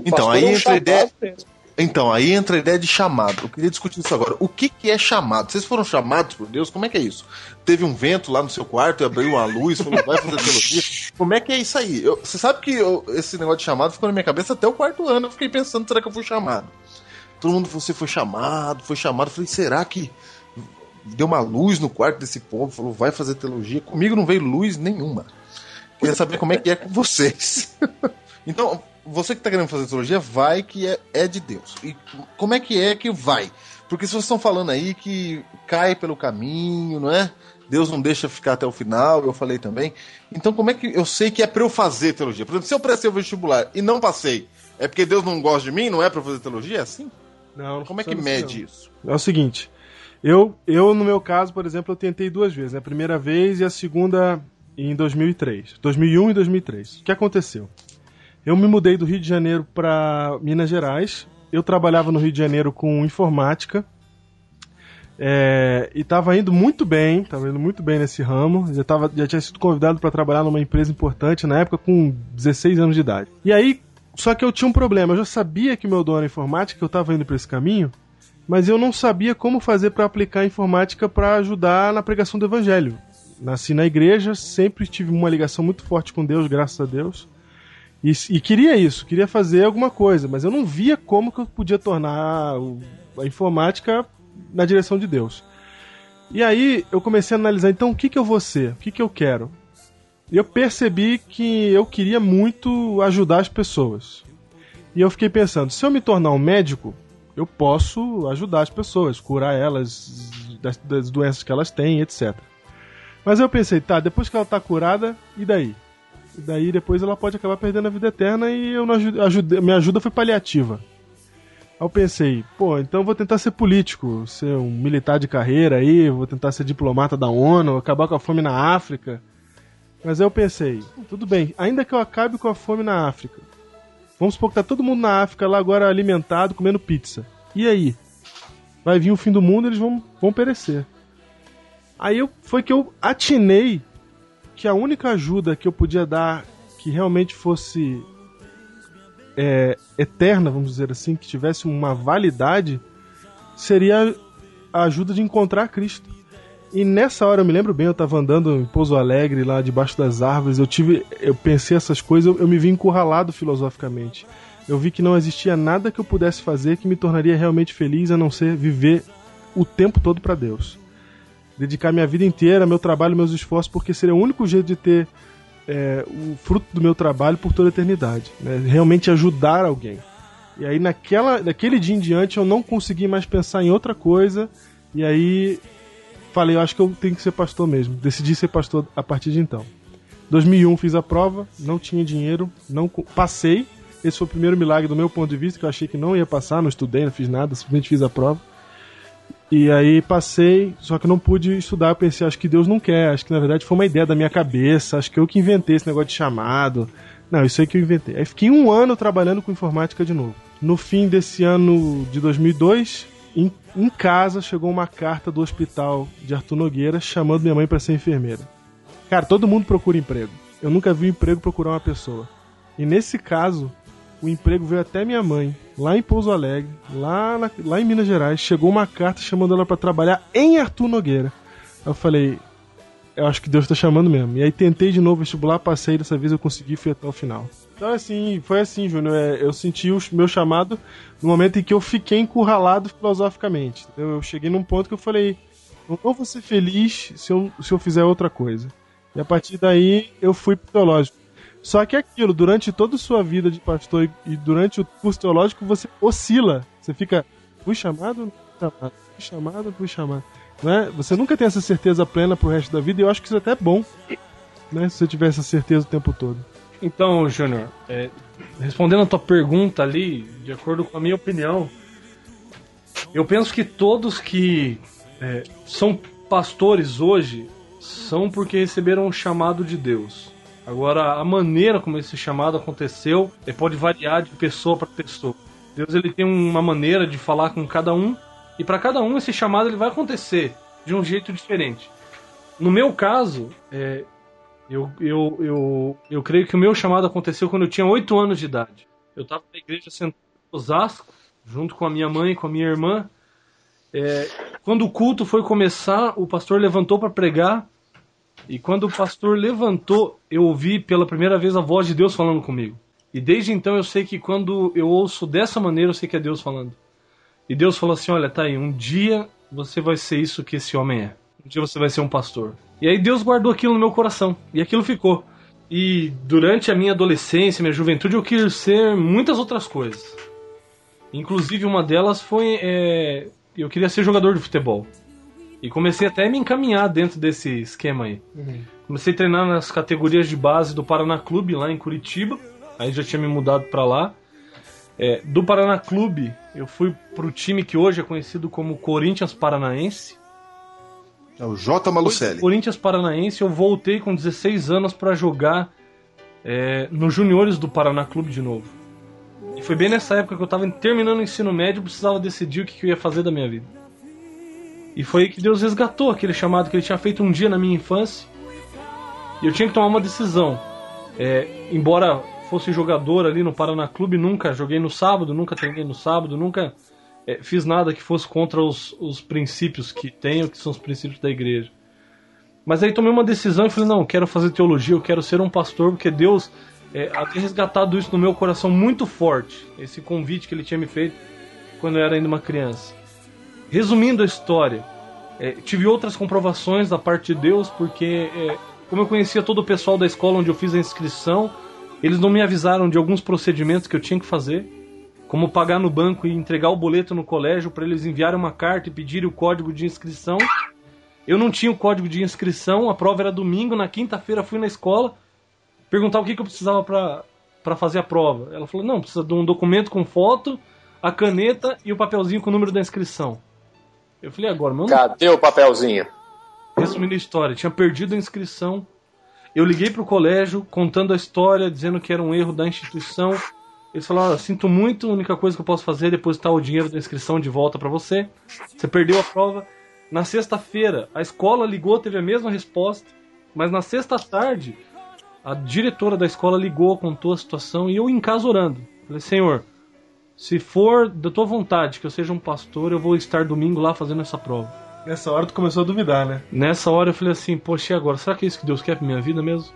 Então, pastor aí é um entra a ideia- mesmo. Então, aí entra a ideia de chamado. Eu queria discutir isso agora. O que, que é chamado? Vocês foram chamados por Deus? Como é que é isso? Teve um vento lá no seu quarto e abriu uma luz, falou, vai fazer teologia. Como é que é isso aí? Eu- você sabe que eu- esse negócio de chamado ficou na minha cabeça até o quarto ano. Eu fiquei pensando, será que eu fui chamado? Todo mundo, você foi chamado, foi chamado. Eu falei, será que deu uma luz no quarto desse povo? Falou, vai fazer teologia. Comigo não veio luz nenhuma. Queria saber como é que é com vocês. Então, você que está querendo fazer teologia, vai que é, é de Deus. E como é que é que vai? Porque se vocês estão falando aí que cai pelo caminho, não é? Deus não deixa ficar até o final, eu falei também. Então, como é que eu sei que é para eu fazer teologia? Por exemplo, se eu prestei o vestibular e não passei, é porque Deus não gosta de mim, não é para fazer teologia? É assim? Não, não Como é que assim, mede não. isso? É o seguinte, eu, eu no meu caso, por exemplo, eu tentei duas vezes, né? a primeira vez e a segunda em 2003, 2001 e 2003. O que aconteceu? Eu me mudei do Rio de Janeiro para Minas Gerais. Eu trabalhava no Rio de Janeiro com informática é, e estava indo muito bem, estava indo muito bem nesse ramo. Já, tava, já tinha sido convidado para trabalhar numa empresa importante na época com 16 anos de idade. E aí, só que eu tinha um problema. Eu já sabia que meu dom era informática, que eu estava indo para esse caminho, mas eu não sabia como fazer para aplicar a informática para ajudar na pregação do evangelho. Nasci na igreja, sempre tive uma ligação muito forte com Deus, graças a Deus. E, e queria isso, queria fazer alguma coisa, mas eu não via como que eu podia tornar a informática na direção de Deus. E aí eu comecei a analisar, então o que, que eu vou ser? O que, que eu quero? E eu percebi que eu queria muito ajudar as pessoas. E eu fiquei pensando, se eu me tornar um médico, eu posso ajudar as pessoas, curar elas das, das doenças que elas têm, etc. Mas eu pensei, tá, depois que ela tá curada, e daí? E daí depois ela pode acabar perdendo a vida eterna e eu não ajude, ajude- minha ajuda foi paliativa. Aí eu pensei, pô, então vou tentar ser político, ser um militar de carreira aí, vou tentar ser diplomata da ONU, acabar com a fome na África. Mas aí eu pensei, tudo bem, ainda que eu acabe com a fome na África. Vamos supor que tá todo mundo na África lá agora alimentado, comendo pizza. E aí? Vai vir o fim do mundo eles vão, vão perecer. Aí eu, foi que eu atinei que a única ajuda que eu podia dar que realmente fosse é, eterna, vamos dizer assim, que tivesse uma validade, seria a ajuda de encontrar Cristo. E nessa hora eu me lembro bem, eu tava andando em Pouso Alegre, lá debaixo das árvores, eu tive. Eu pensei essas coisas, eu, eu me vi encurralado filosoficamente. Eu vi que não existia nada que eu pudesse fazer que me tornaria realmente feliz a não ser viver o tempo todo para Deus. Dedicar minha vida inteira, meu trabalho, meus esforços, porque seria o único jeito de ter é, o fruto do meu trabalho por toda a eternidade. né? Realmente ajudar alguém. E aí naquela, naquele dia em diante eu não consegui mais pensar em outra coisa. E aí falei, eu acho que eu tenho que ser pastor mesmo. Decidi ser pastor a partir de então. 2001 fiz a prova, não tinha dinheiro, não passei. Esse foi o primeiro milagre do meu ponto de vista, que eu achei que não ia passar, não estudei, não fiz nada, simplesmente fiz a prova. E aí passei, só que não pude estudar, eu pensei, acho que Deus não quer, acho que na verdade foi uma ideia da minha cabeça, acho que eu que inventei esse negócio de chamado. Não, isso aí que eu inventei. Aí fiquei um ano trabalhando com informática de novo. No fim desse ano de 2002, em, em casa chegou uma carta do hospital de Arthur Nogueira chamando minha mãe para ser enfermeira. Cara, todo mundo procura emprego. Eu nunca vi um emprego procurar uma pessoa. E nesse caso, o emprego veio até minha mãe, lá em Pouso Alegre, lá, na- lá em Minas Gerais. Chegou uma carta chamando ela para trabalhar em Arthur Nogueira. Eu falei, eu acho que Deus tá chamando mesmo. E aí tentei de novo vestibular, passei, dessa vez eu consegui fui até o final. Então assim, foi assim, Júnior. é, Eu senti o meu chamado no momento em que eu fiquei encurralado filosoficamente. Eu, cheguei num ponto que eu falei, não vou ser feliz se eu, se eu fizer outra coisa. E a partir daí eu fui pro teológico. Só que é aquilo, durante toda a sua vida de pastor e- durante o curso teológico, você oscila. Você fica, fui chamado, chamado, fui chamado, fui chamado. Né? Você nunca tem essa certeza plena pro resto da vida e eu acho que isso é até bom. Né? Se você tiver essa certeza o tempo todo. Então, Júnior, é, respondendo a tua pergunta ali, de acordo com a minha opinião, eu penso que todos que é, são pastores hoje são porque receberam um chamado de Deus. Agora, a maneira como esse chamado aconteceu é, pode variar de pessoa para pessoa. Deus ele tem uma maneira de falar com cada um e para cada um esse chamado ele vai acontecer de um jeito diferente. No meu caso, é, eu, eu, eu, eu creio que o meu chamado aconteceu quando eu tinha 8 anos de idade. Eu estava na igreja sentado em Osasco, junto com a minha mãe e com a minha irmã. É, quando o culto foi começar, o pastor levantou para pregar. E quando o pastor levantou, eu ouvi pela primeira vez a voz de Deus falando comigo. E desde então eu sei que quando eu ouço dessa maneira, eu sei que é Deus falando. E Deus falou assim: Olha, tá aí, um dia você vai ser isso que esse homem é. Um dia você vai ser um pastor. E aí Deus guardou aquilo no meu coração. E aquilo ficou. E durante a minha adolescência, minha juventude, eu quis ser muitas outras coisas. Inclusive, uma delas foi. é, eu queria ser jogador de futebol. E comecei até a me encaminhar dentro desse esquema aí. Comecei a treinar nas categorias de base do Paraná Clube, lá em Curitiba. Aí já tinha me mudado pra lá. É, do Paraná Clube, eu fui pro time que hoje é conhecido como Corinthians Paranaense. É o J. Malucelli. Corinthians Paranaense, eu voltei com 16 anos pra jogar é, nos juniores do Paraná Clube de novo. E foi bem nessa época que eu tava terminando o ensino médio e precisava decidir o que que eu ia fazer da minha vida. E foi aí que Deus resgatou aquele chamado que ele tinha feito um dia na minha infância. E eu tinha que tomar uma decisão. É, embora fosse jogador ali no Paraná Clube, nunca joguei no sábado, nunca treinei no sábado, nunca é, fiz nada que fosse contra os, os princípios que tenho, que são os princípios da igreja. Mas aí tomei uma decisão e falei, não, quero fazer teologia, eu quero ser um pastor, porque Deus é, havia resgatado isso no meu coração muito forte, esse convite que ele tinha me feito quando eu era ainda uma criança. Resumindo a história, é, tive outras comprovações da parte de Deus, porque é, como eu conhecia todo o pessoal da escola onde eu fiz a inscrição, eles não me avisaram de alguns procedimentos que eu tinha que fazer, como pagar no banco e entregar o boleto no colégio para eles enviarem uma carta e pedirem o código de inscrição. Eu não tinha o código de inscrição, a prova era domingo, na quinta-feira fui na escola perguntar o que, que eu precisava para fazer a prova. Ela falou: não, precisa de um documento com foto, a caneta e o papelzinho com o número da inscrição. Eu falei: agora, meu Cadê o papelzinho? Resumindo a história, tinha perdido a inscrição. Eu liguei pro colégio contando a história, dizendo que era um erro da instituição. Eles falaram: "Olha, sinto muito, a única coisa que eu posso fazer é depositar o dinheiro da inscrição de volta para você. Você perdeu a prova. Na sexta-feira, a escola ligou, teve a mesma resposta, mas na sexta tarde, a diretora da escola ligou, contou a situação e eu em casa orando. Falei: Senhor, se for da tua vontade que eu seja um pastor, eu vou estar domingo lá fazendo essa prova. Nessa hora tu começou a duvidar, né? Nessa hora eu falei assim, poxa, e agora? Será que é isso que Deus quer pra minha vida mesmo?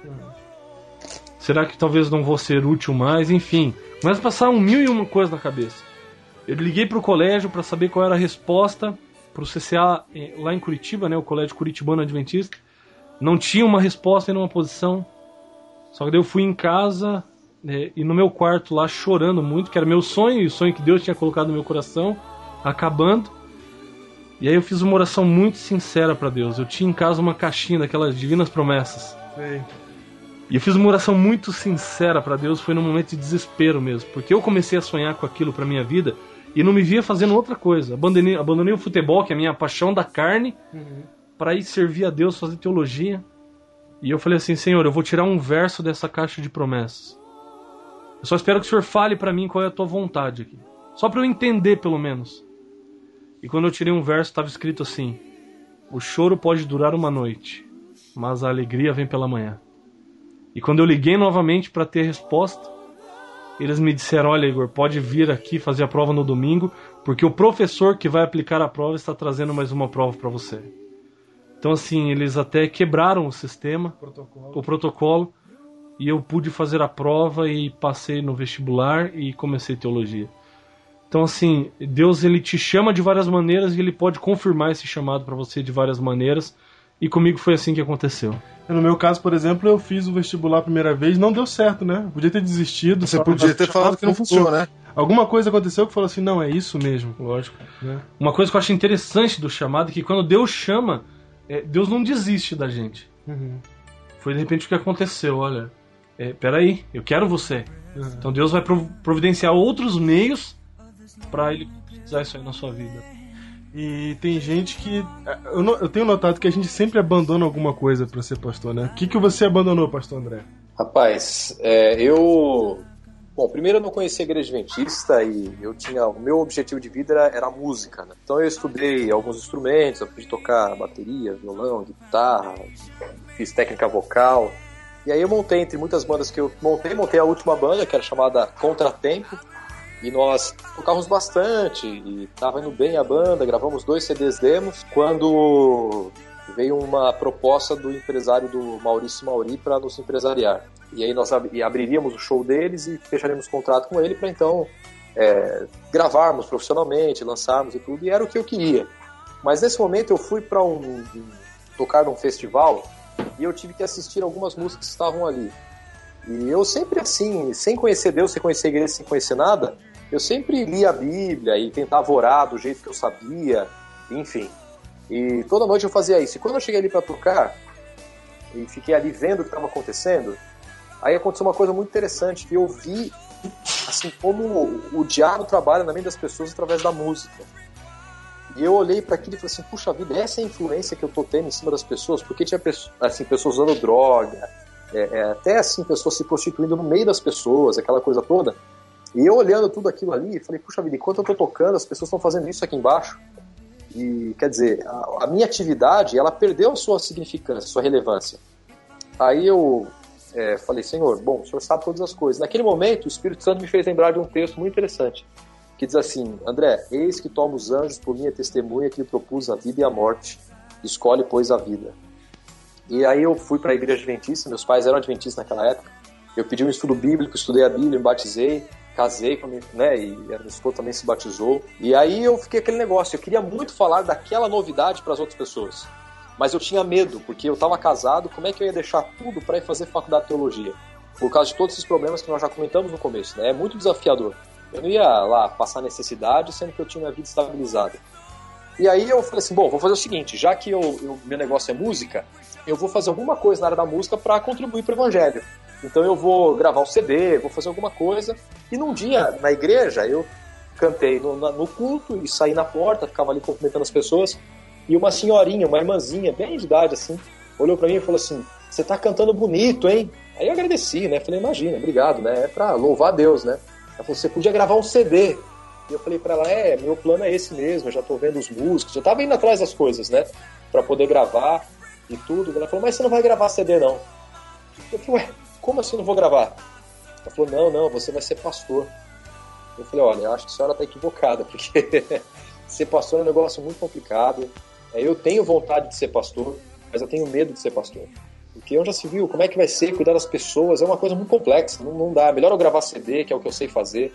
Será que talvez não vou ser útil mais? Enfim, começa a passar um mil e uma coisa na cabeça. Eu liguei pro colégio para saber qual era a resposta pro CCA eh, lá em Curitiba, né, o Colégio Curitibano Adventista. Não tinha uma resposta em uma posição. Só que daí eu fui em casa né, e no meu quarto lá chorando muito, que era meu sonho e o sonho que Deus tinha colocado no meu coração, acabando. E aí eu fiz uma oração muito sincera para Deus. Eu tinha em casa uma caixinha daquelas divinas promessas. E eu fiz uma oração muito sincera para Deus, foi num momento de desespero mesmo, porque eu comecei a sonhar com aquilo para minha vida e não me via fazendo outra coisa. Abandonei, abandonei o futebol, que é a minha paixão da carne, para ir servir a Deus, fazer teologia. E eu falei assim, Senhor, eu vou tirar um verso dessa caixa de promessas. Eu só espero que o Senhor fale para mim qual é a tua vontade aqui. Só para eu entender, pelo menos. E quando eu tirei um verso, estava escrito assim: O choro pode durar uma noite, mas a alegria vem pela manhã. E quando eu liguei novamente para ter resposta, eles me disseram: Olha, Igor, pode vir aqui fazer a prova no domingo, porque o professor que vai aplicar a prova está trazendo mais uma prova para você. Então, assim, eles até quebraram o sistema, o protocolo, e eu pude fazer a prova e passei no vestibular e comecei teologia. Então, assim, Deus ele te chama de várias maneiras e ele pode confirmar esse chamado para você de várias maneiras. E comigo foi assim que aconteceu. No meu caso, por exemplo, eu fiz o vestibular a primeira vez, não deu certo, né? Podia ter desistido. Você só- podia ter falado que não funcionou, né? Alguma coisa aconteceu que falou assim, não, é isso mesmo. Lógico. Né? Uma coisa que eu acho interessante do chamado é que quando Deus chama, é, Deus não desiste da gente. Uhum. Foi de repente o que aconteceu, olha. É, peraí, eu quero você. Uhum. Então Deus vai prov- providenciar outros meios para ele concretizar isso aí na sua vida. E tem gente que. Eu, no- eu tenho notado que a gente sempre abandona alguma coisa pra ser pastor, né? O que, que você abandonou, pastor André? Rapaz, é, eu. Bom, primeiro eu não conhecia a igreja adventista e eu tinha. O meu objetivo de vida era, era a música, né? Então eu estudei alguns instrumentos, aprendi a tocar bateria, violão, guitarra, fiz técnica vocal. E aí eu montei, entre muitas bandas que eu montei, montei a última banda, que era chamada Contratempo. E nós tocávamos bastante e tava indo bem a banda, gravamos dois CDs demos. Quando veio uma proposta do empresário do Maurício Mauri para nos empresariar. E aí nós ab- abriríamos o show deles e fecharíamos contrato com ele para então é, gravarmos profissionalmente, lançarmos e tudo. E era o que eu queria. Mas nesse momento eu fui para um, um- tocar num festival e eu tive que assistir algumas músicas que estavam ali. E eu sempre assim, sem conhecer Deus, sem conhecer igreja, sem conhecer nada, eu sempre lia a Bíblia e tentava orar do jeito que eu sabia, enfim. E toda noite eu fazia isso. E quando eu cheguei ali para tocar e fiquei ali vendo o que estava acontecendo, aí aconteceu uma coisa muito interessante que eu vi assim como o diabo trabalha na mente das pessoas através da música. E eu olhei para aquilo e falei assim, puxa vida, essa é a influência que eu tô tendo em cima das pessoas, porque tinha assim, pessoas usando droga, é, é, até assim, pessoas se prostituindo no meio das pessoas, aquela coisa toda. E eu olhando tudo aquilo ali, falei, puxa vida, enquanto eu tô tocando, as pessoas estão fazendo isso aqui embaixo. E, quer dizer, a, a minha atividade, ela perdeu a sua significância, sua relevância. Aí eu é, falei, Senhor, bom, o Senhor sabe todas as coisas. Naquele momento, o Espírito Santo me fez lembrar de um texto muito interessante, que diz assim, André, eis que toma os anjos por minha testemunha que propus a vida e a morte, escolhe, pois, a vida. E aí eu fui para a igreja adventista, meus pais eram adventistas naquela época, eu pedi um estudo bíblico, estudei a Bíblia, me batizei, casei com a minha, né, e a minha esposa também se batizou. E aí eu fiquei aquele negócio, eu queria muito falar daquela novidade para as outras pessoas. Mas eu tinha medo, porque eu estava casado, como é que eu ia deixar tudo para ir fazer faculdade de teologia? Por causa de todos esses problemas que nós já comentamos no começo, né? É muito desafiador. Eu não ia lá passar necessidade, sendo que eu tinha minha vida estabilizada. E aí eu falei assim, bom, vou fazer o seguinte, já que eu, eu- meu negócio é música, eu vou fazer alguma coisa na área da música para contribuir para o evangelho. Então eu vou gravar um CD, vou fazer alguma coisa. E num dia, na igreja, eu cantei no, no culto e saí na porta, ficava ali cumprimentando as pessoas. E uma senhorinha, uma irmãzinha, bem de idade assim, olhou para mim e falou assim: Você tá cantando bonito, hein? Aí eu agradeci, né? Falei: Imagina, obrigado, né? É pra louvar a Deus, né? Ela falou: Você podia gravar um CD. E eu falei para ela: É, meu plano é esse mesmo, eu já tô vendo os músicos, eu tava indo atrás das coisas, né? Pra poder gravar e tudo. Ela falou: Mas você não vai gravar CD, não. Eu falei: Ué, como assim não vou gravar? Ela falou: Não, não, você vai ser pastor. Eu falei: Olha, acho que a senhora tá equivocada, porque ser pastor é um negócio muito complicado. É, Eu tenho vontade de ser pastor, mas eu tenho medo de ser pastor. Porque onde já se viu, como é que vai ser cuidar das pessoas? É uma coisa muito complexa, não, não dá. Melhor eu gravar CD, que é o que eu sei fazer.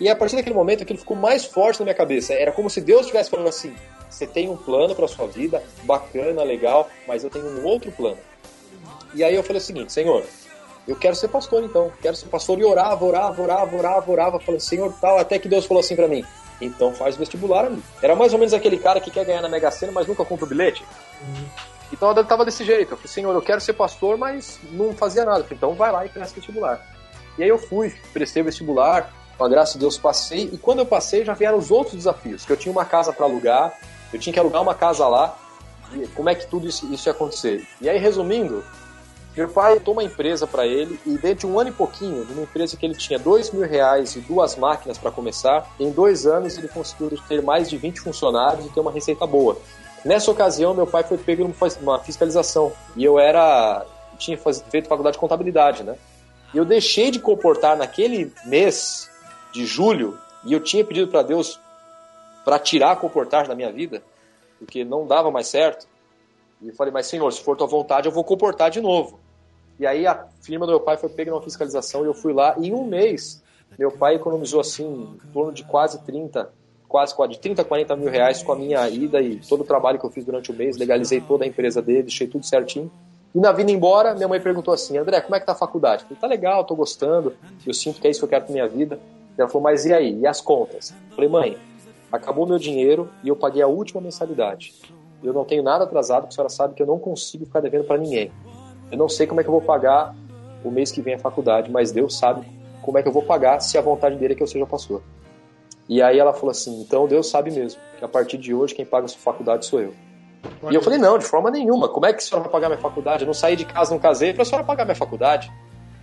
E a partir daquele momento aquilo ficou mais forte na minha cabeça. Era como se Deus estivesse falando assim: você tem um plano para sua vida, bacana, legal, mas eu tenho um outro plano. E aí eu falei o seguinte: Senhor, eu quero ser pastor então, quero ser pastor. E orava, orava, orava, orava, orava, falando: Senhor, tal. Até que Deus falou assim para mim: então faz vestibular, amigo. Era mais ou menos aquele cara que quer ganhar na Mega Sena, mas nunca compra o bilhete. Então eu tava desse jeito. Eu falei, Senhor, eu quero ser pastor, mas não fazia nada. Falei, então vai lá e presta vestibular. E aí eu fui, prestei vestibular, com a graça de Deus passei, e quando eu passei já vieram os outros desafios, que eu tinha uma casa para alugar, eu tinha que alugar uma casa lá, e como é que tudo isso, isso ia acontecer. E aí, resumindo, meu pai tomou uma empresa para ele, e dentro de um ano e pouquinho, de uma empresa que ele tinha dois mil reais e duas máquinas para começar, em dois anos ele conseguiu ter mais de 20 funcionários e ter uma receita boa. Nessa ocasião, meu pai foi pego numa fiscalização, e eu era tinha feito faculdade de contabilidade, né? E eu deixei de comportar naquele mês de julho, e eu tinha pedido para Deus para tirar a comportagem da minha vida, porque não dava mais certo. E eu falei, mas senhor, se for tua vontade, eu vou comportar de novo. E aí a firma do meu pai foi pega numa fiscalização e eu fui lá, e em um mês meu pai economizou assim em torno de quase 30, quase, quase de 30, 40 mil reais com a minha ida e todo o trabalho que eu fiz durante o mês, legalizei toda a empresa dele, deixei tudo certinho. E na vinda embora, minha mãe perguntou assim, André, como é que tá a faculdade? Eu falei, tá legal, tô gostando, eu sinto que é isso que eu quero pra minha vida. Ela falou, mas e aí? E as contas? Eu falei, mãe, acabou meu dinheiro e eu paguei a última mensalidade. Eu não tenho nada atrasado, porque a senhora sabe que eu não consigo ficar devendo para ninguém. Eu não sei como é que eu vou pagar o mês que vem a faculdade, mas Deus sabe como é que eu vou pagar se a vontade dele é que eu seja pastor. E aí ela falou assim: então Deus sabe mesmo que a partir de hoje quem paga a sua faculdade sou eu. E eu falei: não, de forma nenhuma. Como é que a senhora vai pagar minha faculdade? Eu não saí de casa, não casei para a senhora pagar minha faculdade.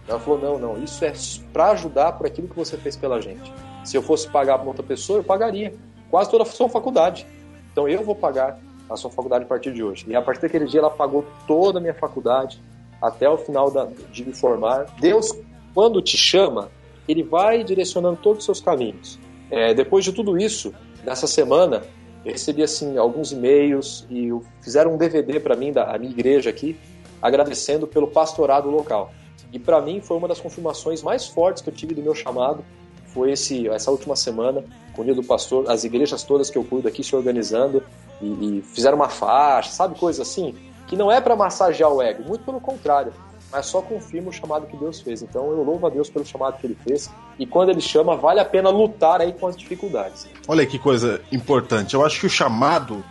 Ela falou: não, não, isso é para ajudar por aquilo que você fez pela gente. Se eu fosse pagar para outra pessoa, eu pagaria quase toda a sua faculdade. Então eu vou pagar a sua faculdade a partir de hoje. E a partir daquele dia ela pagou toda a minha faculdade até o final da, de me formar. Deus, quando te chama, ele vai direcionando todos os seus caminhos. É, depois de tudo isso, nessa semana, eu recebi assim alguns e-mails e fizeram um DVD para mim da minha igreja aqui, agradecendo pelo pastorado local. E para mim foi uma das confirmações mais fortes que eu tive do meu chamado. Foi esse, essa última semana, com o dia do pastor, as igrejas todas que eu cuido aqui se organizando e, e fizeram uma faixa, sabe, coisa assim, que não é para massagear o ego, muito pelo contrário, mas só confirma o chamado que Deus fez. Então eu louvo a Deus pelo chamado que ele fez. E quando ele chama, vale a pena lutar aí com as dificuldades. Olha que coisa importante. Eu acho que o chamado.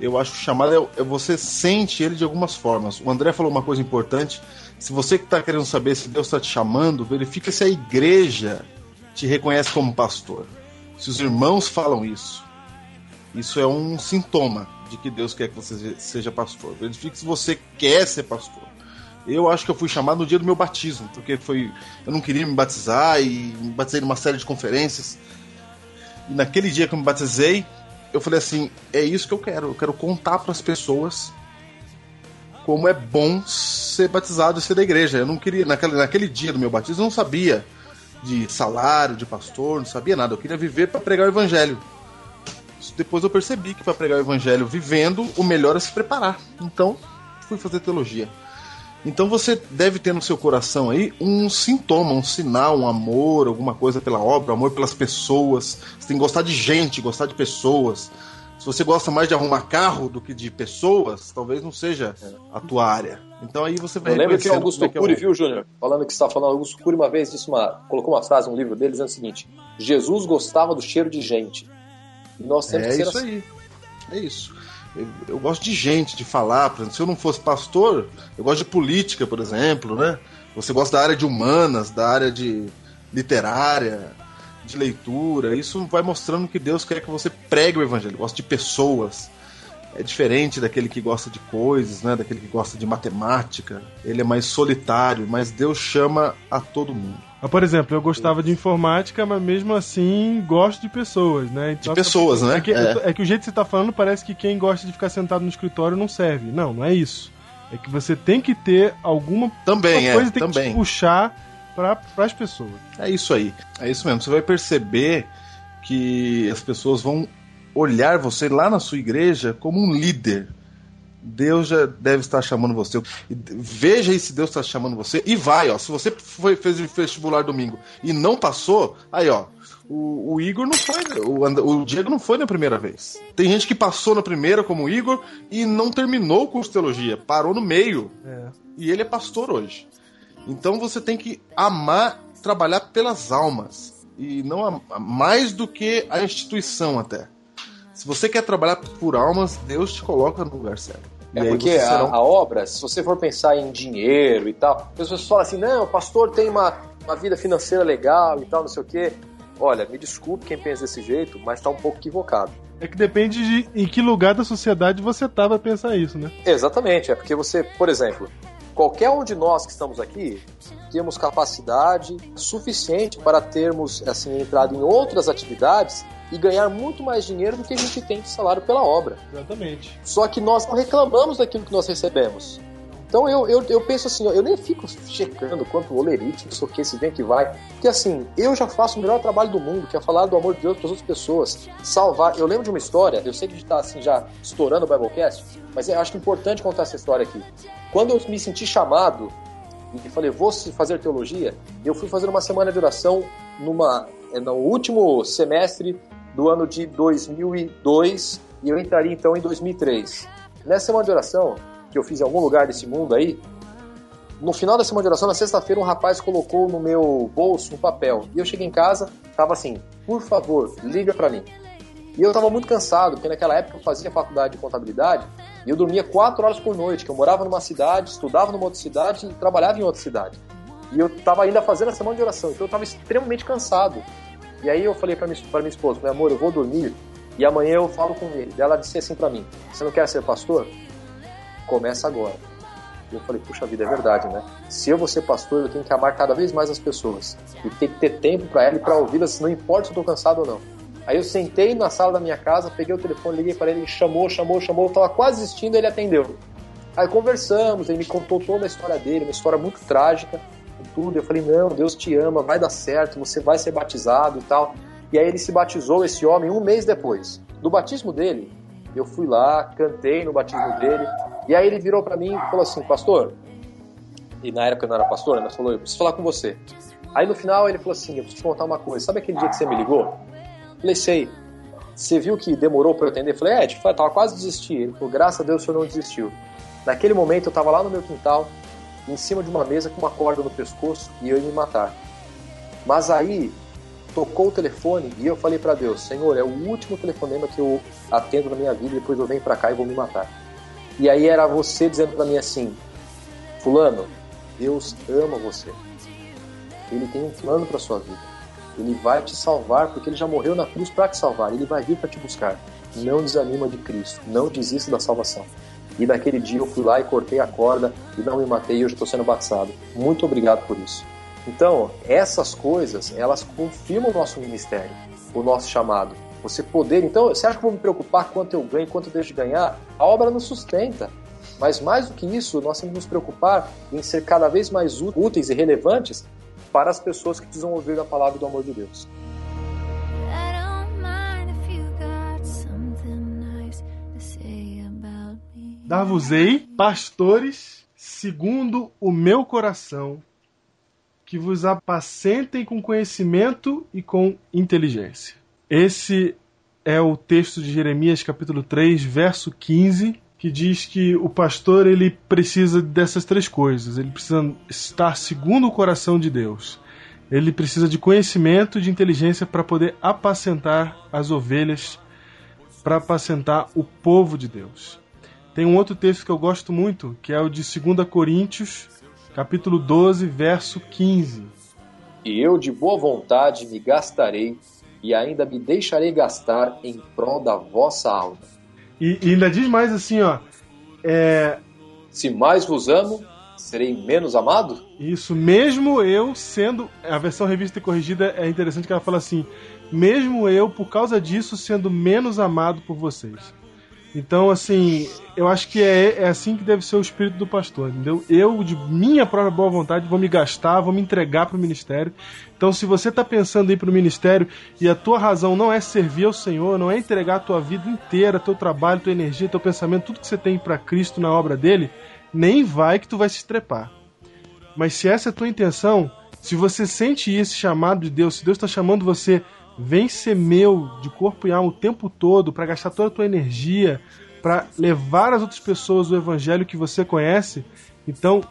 Eu acho que o chamado é, é você sente ele de algumas formas. O André falou uma coisa importante. Se você que está querendo saber se Deus está te chamando, verifica se a igreja te reconhece como pastor. Se os irmãos falam isso, isso é um sintoma de que Deus quer que você seja pastor. Verifique se você quer ser pastor. Eu acho que eu fui chamado no dia do meu batismo, porque foi. Eu não queria me batizar e me batizei numa série de conferências. E naquele dia que eu me batizei, eu falei assim: é isso que eu quero. Eu quero contar para as pessoas como é bom ser batizado e ser da igreja. Eu não queria, naquele, naquele dia do meu batismo, eu não sabia de salário, de pastor, não sabia nada. Eu queria viver para pregar o evangelho. Depois eu percebi que para pregar o evangelho vivendo, o melhor é se preparar. Então, fui fazer teologia. Então você deve ter no seu coração aí um sintoma, um sinal, um amor, alguma coisa pela obra, amor pelas pessoas. Você tem que gostar de gente, gostar de pessoas. Se você gosta mais de arrumar carro do que de pessoas, talvez não seja a tua área. Então aí você vai. Eu lembro que o Augusto é que é Cury, viu, Júnior? Falando que você está falando, Augusto Cury uma vez disse uma, colocou uma frase no livro dele dizendo o seguinte: Jesus gostava do cheiro de gente. E nós temos é que ser isso assim. aí. É isso. Eu, eu, gosto de gente, de falar. Por exemplo, se eu não fosse pastor, eu gosto de política, por exemplo, né? Você gosta da área de humanas, da área de literária, de leitura. Isso vai mostrando que Deus quer que você pregue o evangelho. Gosta de pessoas. É diferente daquele que gosta de coisas, né? Daquele que gosta de matemática. Ele é mais solitário, mas Deus chama a todo mundo. Mas, por exemplo, eu gostava de informática, mas mesmo assim gosto de pessoas, né? Então, de pessoas, é né? Que, é. é. que o jeito que você está falando parece que quem gosta de ficar sentado no escritório não serve. Não, não é isso. É que você tem que ter alguma também, coisa é, tem também. que te puxar para as pessoas. É isso aí. É isso mesmo. Você vai perceber que as pessoas vão olhar você lá na sua igreja como um líder Deus já deve estar chamando você. Veja aí se Deus está chamando você e vai, ó. Se você foi, fez o vestibular domingo e não passou, aí, ó. O, o Igor não foi, o, o, Diego não foi na primeira vez. Tem gente que passou na primeira, como o Igor, e não terminou o curso de teologia, parou no meio. É. E ele é pastor hoje. Então você tem que amar trabalhar pelas almas. E não mais do que a instituição até. Se você quer trabalhar por almas, Deus te coloca no lugar certo. É porque a, a, obra, se você for pensar em dinheiro e tal, as pessoas falam assim, não, o pastor tem uma, uma vida financeira legal e tal, não sei o quê. Olha, me desculpe quem pensa desse jeito, mas está um pouco equivocado. É que depende de em que lugar da sociedade você tá pra pensar isso, né? Exatamente, é porque você, por exemplo, qualquer um de nós que estamos aqui temos capacidade suficiente para termos assim entrado em outras atividades e ganhar muito mais dinheiro do que a gente tem de salário pela obra. Exatamente. Só que nós não reclamamos daquilo que nós recebemos. Então eu, eu, eu penso assim, eu nem fico checando quanto olerite, isso que se vem que vai. Porque assim, eu já faço o melhor trabalho do mundo, que é falar do amor de Deus para as outras pessoas. Salvar. Eu lembro de uma história, eu sei que a gente está assim, já estourando o Biblecast, mas eu acho importante contar essa história aqui. Quando eu me senti chamado e falei, vou fazer teologia, eu fui fazer uma semana de oração numa, é, no último semestre do ano de 2002 e eu entraria então em 2003. Nessa semana de oração, que eu fiz em algum lugar desse mundo aí, no final da semana de oração, na sexta-feira, um rapaz colocou no meu bolso um papel. E eu cheguei em casa, tava assim, por favor, liga para mim. E eu tava muito cansado, porque naquela época eu fazia faculdade de contabilidade e eu dormia quatro horas por noite, que eu morava numa cidade, estudava numa outra cidade e trabalhava em outra cidade. E eu tava ainda fazendo a semana de oração, então eu tava extremamente cansado. E aí eu falei pra minha, pra minha esposa, meu amor, eu vou dormir e amanhã eu falo com ele. Ela disse assim para mim: Você não quer ser pastor? Começa agora. E eu falei: Puxa vida, é verdade, né? Se eu vou ser pastor, eu tenho que amar cada vez mais as pessoas e tem que ter tempo para ela e para ouvi-las, não importa se eu tô cansado ou não. Aí eu sentei na sala da minha casa, peguei o telefone, liguei para ele, ele chamou, chamou, chamou, eu tava quase desistindo, ele atendeu. Aí conversamos, ele me contou toda a história dele, uma história muito trágica, tudo. Eu falei: Não, Deus te ama, vai dar certo, você vai ser batizado e tal. E aí ele se batizou, esse homem, um mês depois. Do batismo dele, eu fui lá, cantei no batismo dele. E aí ele virou para mim e falou assim, pastor, e na época eu não era pastor, mas falou, eu preciso falar com você. Aí no final ele falou assim, eu preciso te contar uma coisa, sabe aquele dia que você me ligou? Falei, sei. Você viu que demorou para eu atender? Falei, é, tipo, eu tava quase desistir. Ele falou, graças a Deus o senhor não desistiu. Naquele momento eu tava lá no meu quintal, em cima de uma mesa com uma corda no pescoço e eu ia me matar. Mas aí tocou o telefone e eu falei para Deus: Senhor, é o último telefonema que eu atendo na minha vida, depois eu venho para cá e vou me matar. E aí era você dizendo para mim assim: Fulano, Deus ama você. Ele tem um plano para sua vida. Ele vai te salvar porque ele já morreu na cruz para te salvar. Ele vai vir para te buscar. Não desanima de Cristo. Não desista da salvação. E naquele dia eu fui lá e cortei a corda e não me matei e hoje estou sendo batizado. Muito obrigado por isso. Então, essas coisas, elas confirmam o nosso ministério, o nosso chamado. Você poder, então, você acha que eu vou me preocupar quanto eu ganho, quanto eu deixo de ganhar? A obra nos sustenta. Mas mais do que isso, nós temos que nos preocupar em ser cada vez mais úteis e relevantes para as pessoas que precisam ouvir a palavra do amor de Deus. Dar-vos-ei pastores segundo o meu coração que vos apacentem com conhecimento e com inteligência. Esse é o texto de Jeremias capítulo 3, verso 15, que diz que o pastor ele precisa dessas três coisas. Ele precisa estar segundo o coração de Deus. Ele precisa de conhecimento e de inteligência para poder apacentar as ovelhas, para apacentar o povo de Deus. Tem um outro texto que eu gosto muito, que é o de 2 Coríntios, capítulo 12, verso 15. E eu de boa vontade me gastarei e ainda me deixarei gastar em prol da vossa alma. E, e ainda diz mais assim, ó. É... Se mais vos amo, serei menos amado? Isso, mesmo eu sendo. A versão revista e corrigida é interessante que ela fala assim: mesmo eu, por causa disso, sendo menos amado por vocês. Então, assim, eu acho que é, é assim que deve ser o espírito do pastor, entendeu? Eu, de minha própria boa vontade, vou me gastar, vou me entregar para o ministério. Então, se você está pensando em ir para o ministério e a tua razão não é servir ao Senhor, não é entregar a tua vida inteira, teu trabalho, tua energia, teu pensamento, tudo que você tem para Cristo na obra dele, nem vai que tu vai se estrepar. Mas se essa é a tua intenção, se você sente esse chamado de Deus, se Deus está chamando você vem ser meu de corpo e alma o tempo todo para gastar toda a tua energia para levar às outras pessoas o evangelho que você conhece, então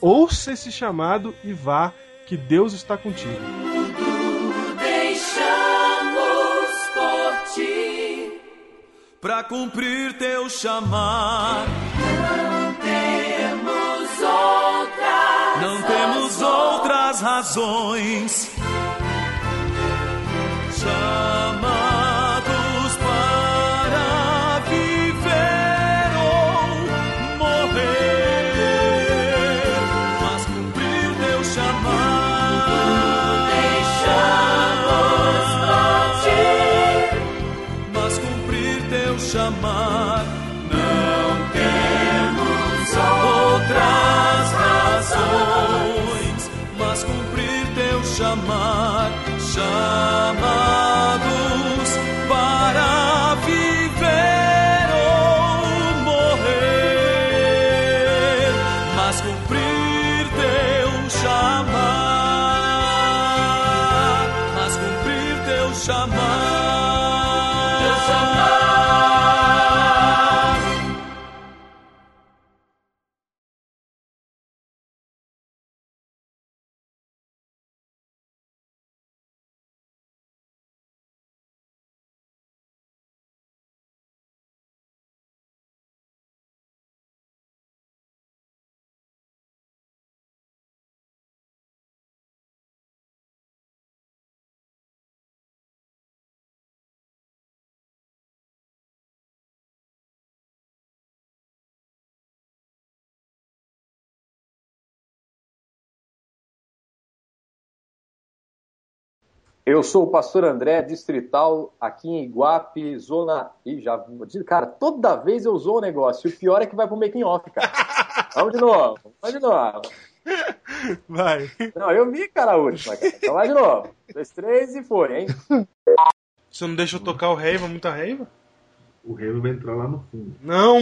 ouça esse chamado e vá, que Deus está contigo. Deixamos por ti para cumprir teu chamar. Não temos outras, não temos outras razões Eu sou o pastor André, distrital, aqui em Iguape, zona. Ih, já. Cara, toda vez eu usou o negócio. E o pior é que vai pro making off, cara. Vamos de novo, vamos de novo. Vai. Não, eu vi, cara, a última, cara. Então vai de novo. Dois, três e foi, hein? Você não deixa eu tocar o Reiva, muita Reiva? O Remo vai entrar lá no fundo. Não!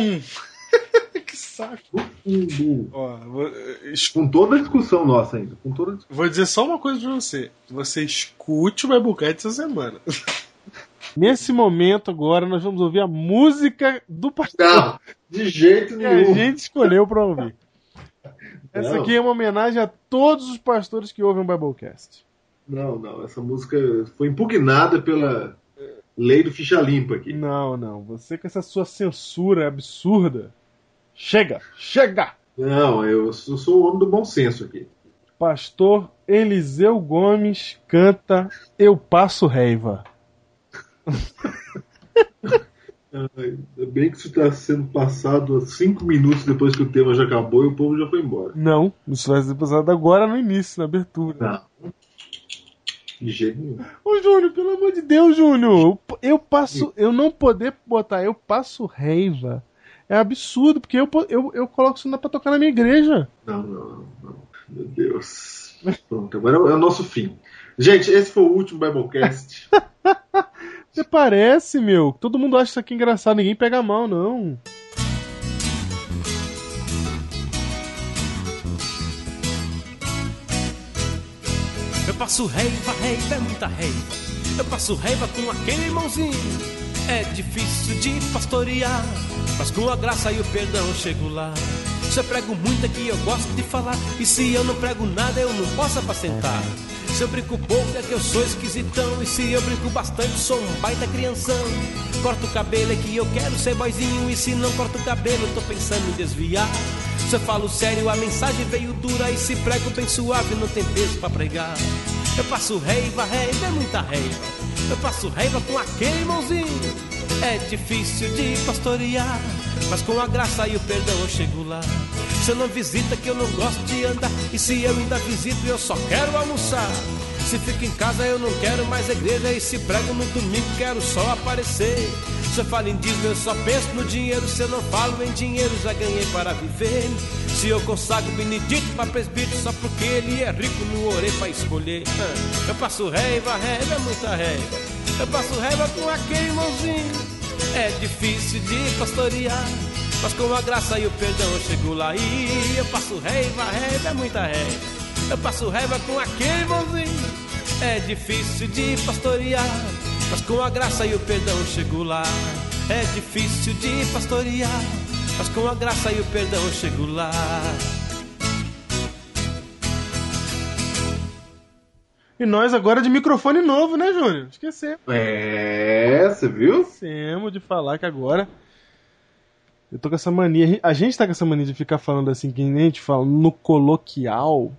Que saco. Fundo. Ó, vou, es- Com toda a discussão nossa ainda. Com toda vou dizer só uma coisa pra você. Você escute o Biblecast essa semana. Nesse momento agora, nós vamos ouvir a música do pastor Não, de jeito que a nenhum. gente escolheu pra ouvir. Essa Não. aqui é uma homenagem a todos os pastores que ouvem o Biblecast. Não, não. Essa música foi impugnada pela lei do ficha limpa aqui. Não, não. Você com essa sua censura absurda. Chega! Chega! Não, eu sou, o homem do bom senso aqui. Pastor Eliseu Gomes canta Eu Passo Reiva. Bem que isso está sendo passado há cinco minutos depois que o tema já acabou e o povo já foi embora. Não, isso vai ser passado agora no início, na abertura. Não. De jeito nenhum. Ô Júnior, pelo amor de Deus, Júnior, eu passo, eu não poder botar eu passo reiva é absurdo, porque eu, eu, eu coloco isso pra tocar na minha igreja. Não, não, não, não. Meu Deus. Pronto, agora é o nosso fim. Gente, esse foi o último Biblecast. Você parece, meu. Todo mundo acha isso aqui engraçado, ninguém pega mal, não. Eu passo raiva, raiva, é muita raiva. Eu passo raiva com aquele irmãozinho. É difícil de pastorear, mas com a graça e o perdão chego lá. Se eu prego muito é que eu gosto de falar, e se eu não prego nada eu não posso apacentar. Se eu brinco pouco é que eu sou esquisitão, e se eu brinco bastante sou um baita crianção. Corto o cabelo é que eu quero ser boizinho, e se não corto o cabelo tô pensando em desviar. Se eu falo sério, a mensagem veio dura. E se prego bem suave, não tem peso pra pregar. Eu passo raiva, raiva, é muita raiva. Eu passo raiva com aquele irmãozinho. É difícil de pastorear, mas com a graça e o perdão eu chego lá. Se eu não visita, que eu não gosto de andar. E se eu ainda visito, eu só quero almoçar. Se fico em casa, eu não quero mais igreja. E se prego no domingo, quero só aparecer. Se eu falo em dízimo, eu só penso no dinheiro. Se eu não falo em dinheiro, já ganhei para viver. Se eu consagro Benedito para presbítero, só porque ele é rico, não orei para escolher. Eu passo raiva, raiva, é muita raiva. Eu passo raiva com aquele irmãozinho. É difícil de pastorear, mas com a graça e o perdão eu chego lá. E eu passo raiva, raiva, é muita raiva. Eu passo raiva com aquele irmãozinho. É difícil de pastorear, mas com a graça e o perdão chego lá. É difícil de pastorear, mas com a graça e o perdão chego lá. E nós agora de microfone novo, né, Júnior? Esquecemos. É, você viu? Esquecemos de falar que agora. Eu tô com essa mania. A gente tá com essa mania de ficar falando assim, que nem a gente fala no coloquial,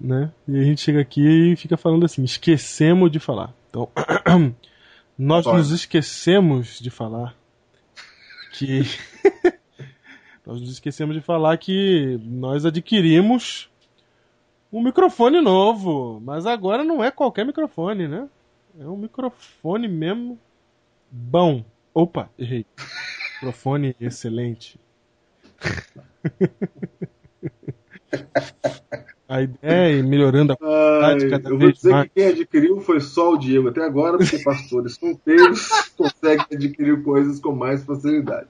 né? E a gente chega aqui e fica falando assim, esquecemos de falar. Então, nós Olha. nos esquecemos de falar que. nós nos esquecemos de falar que nós adquirimos um microfone novo. Mas agora não é qualquer microfone, né? É um microfone mesmo bom. Opa, errei. Microfone excelente. A ideia é ir melhorando a Ai, qualidade cada eu vou dizer mais. que quem adquiriu foi só o Diego até agora, porque pastores solteiros conseguem adquirir coisas com mais facilidade.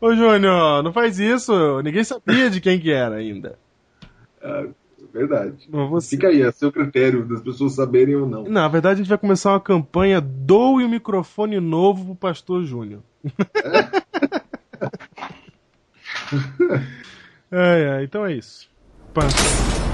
Ô Júnior, não faz isso. Ninguém sabia de quem que era ainda. É verdade. Você... Fica aí, é seu critério das pessoas saberem ou não. Na verdade, a gente vai começar uma campanha Doe o microfone novo pro Pastor Júnior. é, é, então é isso. pasa?